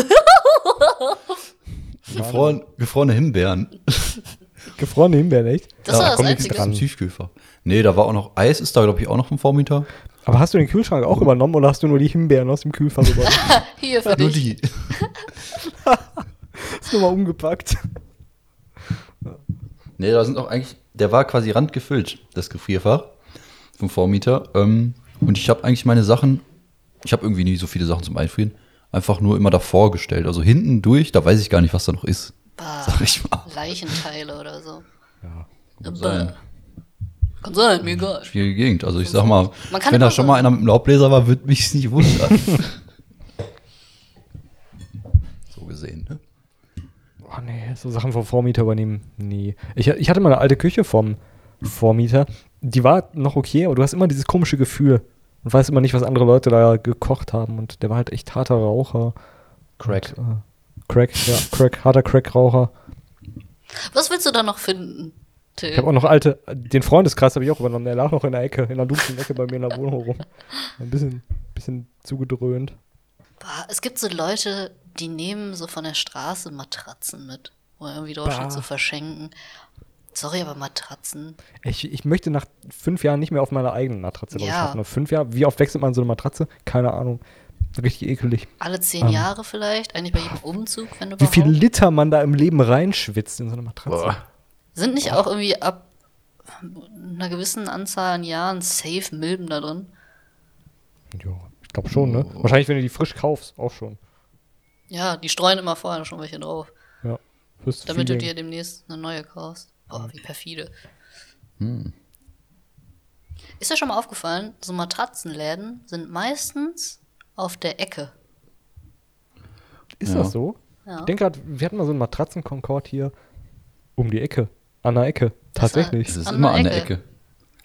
S1: Gefroren, gefrorene Himbeeren.
S2: gefrorene Himbeeren, echt?
S3: Das war das
S2: komm nichts
S3: Einzige.
S2: dran.
S1: Im Tiefkühlfach. Nee, da war auch noch Eis, ist da, glaube ich, auch noch vom Vormieter.
S2: Aber hast du den Kühlschrank auch übernommen oder hast du nur die Himbeeren aus dem Kühlfach übernommen?
S3: Hier für
S1: Nur
S3: dich.
S1: die.
S2: ist nur mal umgepackt.
S1: Nee, da sind auch eigentlich, der war quasi randgefüllt, das Gefrierfach vom Vormieter. Ähm, und ich habe eigentlich meine Sachen, ich habe irgendwie nie so viele Sachen zum Einfrieren, einfach nur immer davor gestellt. Also hinten durch, da weiß ich gar nicht, was da noch ist.
S3: Bah,
S1: Sag ich mal.
S3: Leichenteile oder so.
S1: Kann sein.
S3: Kann sein, mir egal.
S1: Schwierige Gegend. Also ich sag mal,
S3: Man kann
S1: wenn da schon
S3: so-
S1: mal einer mit einem Laubbläser war, würde mich nicht wundern. so gesehen, ne?
S2: Oh nee, so Sachen vom Vormieter übernehmen. Nee. Ich, ich hatte mal eine alte Küche vom Vormieter. Die war noch okay, aber du hast immer dieses komische Gefühl und weißt immer nicht, was andere Leute da gekocht haben. Und der war halt echt harter Raucher.
S1: Crack.
S2: Und, äh, Crack, ja, Crack, harter Crack-Raucher.
S3: Was willst du da noch finden, Till?
S2: Ich habe auch noch alte, den Freundeskreis habe ich auch übernommen. Der lag noch in der Ecke, in der dunklen Ecke bei mir in der Wohnung rum. Ein bisschen, bisschen zugedröhnt.
S3: Es gibt so Leute, die nehmen so von der Straße Matratzen mit, um irgendwie dort schon
S2: Bah.
S3: zu verschenken. Sorry, aber Matratzen.
S2: Ich, ich möchte nach fünf Jahren nicht mehr auf meiner eigenen Matratze
S3: Ja.
S2: schlafen. Nach fünf Jahren, wie oft wechselt man so eine Matratze? Keine Ahnung. Richtig ekelig.
S3: Alle zehn
S2: Ähm.
S3: Jahre vielleicht, eigentlich bei jedem Umzug, wenn
S2: Wie
S3: überhaupt.
S2: viel Liter man da im Leben reinschwitzt in so eine Matratze.
S1: Boah.
S3: Sind nicht auch irgendwie ab einer gewissen Anzahl an Jahren safe Milben da drin?
S2: Ja, ich glaube schon, ne? Wahrscheinlich, wenn du die frisch kaufst, auch schon.
S3: Ja, die streuen immer vorher schon welche drauf,
S2: Ja. Fürs
S3: damit du dir demnächst eine neue kaufst. Boah, wie perfide.
S1: Hm.
S3: Ist dir schon mal aufgefallen, so Matratzenläden sind meistens auf der Ecke.
S2: Ist
S1: Ja.
S2: das so?
S3: Ja.
S2: Ich denke gerade, wir hatten mal so einen Matratzenkonkord hier um die Ecke. An der Ecke. Tatsächlich.
S1: Es ist
S3: An
S1: immer an der
S3: Ecke.
S1: Ecke.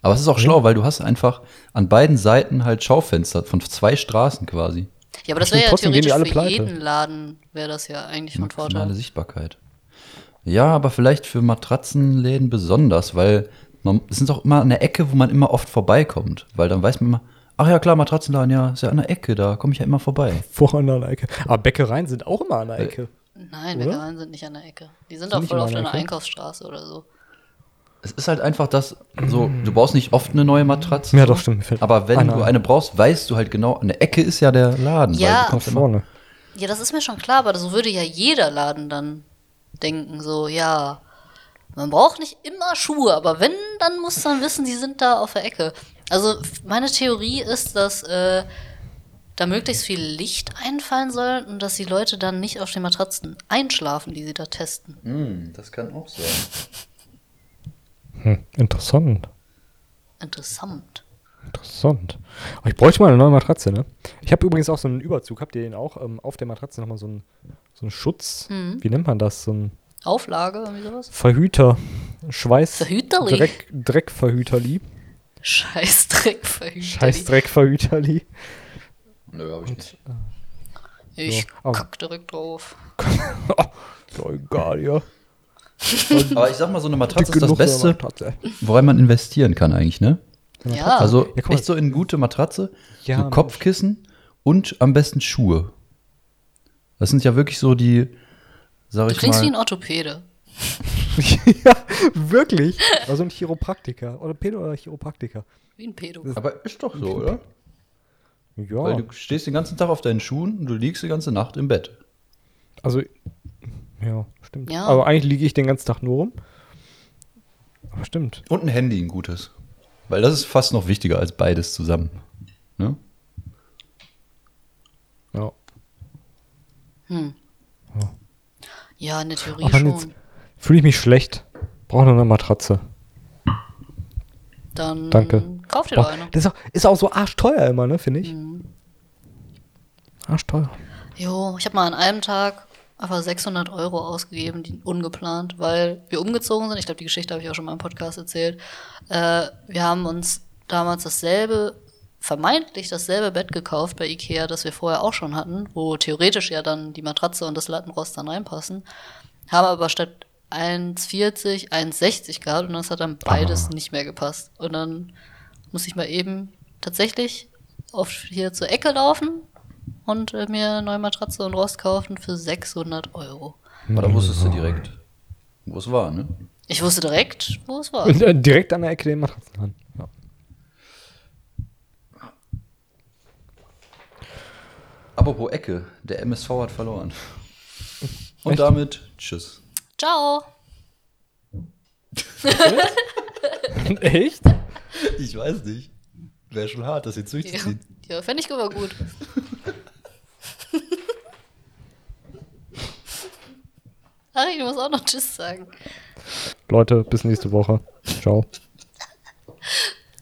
S1: Aber es ist auch schlau, weil du hast einfach an beiden Seiten halt Schaufenster von zwei Straßen quasi.
S3: Ja, aber das wäre ja theoretisch für
S2: pleite.
S3: jeden Laden, wäre das ja eigentlich von
S1: Maximale
S3: Vorteil.
S1: Sichtbarkeit. Ja, aber vielleicht für Matratzenläden besonders, weil man, es ist auch immer an der Ecke, wo man immer oft vorbeikommt. Weil dann weiß man immer, ach ja klar, Matratzenladen, ja, ist ja an der Ecke, da komme ich ja immer vorbei.
S2: Vorne an der Ecke. Aber Bäckereien sind auch immer an der
S1: Äh,
S2: Ecke.
S3: Nein,
S2: Oder?
S3: Bäckereien sind nicht an der Ecke. Die sind
S2: Sind
S3: auch voll auf
S2: an der
S3: einer
S2: Ecke?
S3: Einkaufsstraße oder so.
S1: Es ist halt einfach das, so, du brauchst nicht oft eine neue Matratze.
S2: Ja, doch, stimmt.
S1: Aber wenn du
S2: ein.
S1: eine brauchst, weißt du halt genau, der Ecke ist ja der Laden.
S3: Ja.
S1: weil
S2: vorne.
S3: Ja, das ist mir schon klar, aber so würde ja jeder Laden dann denken, so, ja, man braucht nicht immer Schuhe, aber wenn, dann muss man wissen, die sind da auf der Ecke. Also meine Theorie ist, dass äh, da möglichst viel Licht einfallen soll und dass die Leute dann nicht auf den Matratzen einschlafen, die sie da testen.
S1: Hm, das kann auch sein.
S2: Hm, interessant.
S3: Interessant.
S2: Interessant. Aber ich bräuchte mal eine neue Matratze, ne? Ich habe übrigens auch so einen Überzug. Habt ihr den auch? Ähm, auf der Matratze nochmal so einen, so einen Schutz.
S3: Mhm.
S2: Wie nennt man das? So ein
S3: Auflage, irgendwie sowas?
S2: Verhüter. Schweiß.
S3: Verhüterli.
S2: Dreck, Dreckverhüterli.
S3: Scheißdreck verhütet.
S2: Scheiß Dreckverhüterli.
S1: Nö, hab ich nicht.
S3: Ich
S2: So,
S3: kack direkt drauf.
S2: Ja, egal, ja.
S1: Aber ich sag mal, so eine Matratze ist das Beste, woran man investieren kann eigentlich, ne?
S3: Ja.
S1: Also
S2: Ja, mal.
S1: echt so in gute Matratze,
S2: Ja,
S1: so
S2: Mensch.
S1: Kopfkissen und am besten Schuhe. Das sind ja wirklich so die, sag
S3: Du
S1: ich
S3: klingst wie ein
S1: mal.
S3: Orthopäde.
S2: ja, wirklich. Also ein Chiropraktiker. Oder Pedo oder Chiropraktiker.
S3: Wie ein Pedo.
S1: Aber ist doch so, oder?
S2: Ja.
S1: Weil du stehst den ganzen Tag auf deinen Schuhen und du liegst die ganze Nacht im Bett.
S2: Also, ja, stimmt.
S3: Ja.
S2: Aber eigentlich liege ich den ganzen Tag nur rum. Aber stimmt.
S1: Und ein Handy, ein gutes. Weil das ist fast noch wichtiger als beides zusammen. Ne?
S2: Ja.
S3: Ja, in der Theorie
S2: Aber
S3: schon.
S2: fühle ich mich schlecht. Brauche noch eine Matratze.
S3: Dann
S2: Danke.
S3: kauf dir
S2: Boah,
S3: doch eine.
S2: das ist auch, ist auch so arschteuer immer, ne, finde ich.
S3: Mhm.
S2: Arschteuer.
S3: Jo, ich habe mal an einem Tag einfach 600 Euro ausgegeben, die, ungeplant, weil wir umgezogen sind. Ich glaube, die Geschichte habe ich auch schon mal im Podcast erzählt. Äh, wir haben uns damals dasselbe, vermeintlich dasselbe Bett gekauft bei Ikea, das wir vorher auch schon hatten, wo theoretisch ja dann die Matratze und das Lattenrost dann reinpassen. Haben aber statt 1,40 1,60 gehabt und das hat dann beides nicht mehr gepasst. Und dann muss ich mal eben tatsächlich auf hier zur Ecke laufen und äh, mir eine neue Matratze und Rost kaufen für 600 Euro.
S1: Aber da wusstest du direkt, wo es war, ne?
S3: Ich wusste direkt, wo es war.
S2: Und äh, direkt an der Ecke den Matratzen an. Ja.
S1: Apropos Ecke, der MSV hat verloren. Und
S2: Echt?
S1: damit tschüss.
S3: Ciao.
S2: Echt?
S1: Ich weiß nicht. Wäre schon hart, das jetzt
S3: Ja,
S1: durchzuziehen.
S3: Ja, fände ich aber gut. Ach, ich muss auch noch Tschüss sagen.
S2: Leute, bis nächste Woche. Ciao.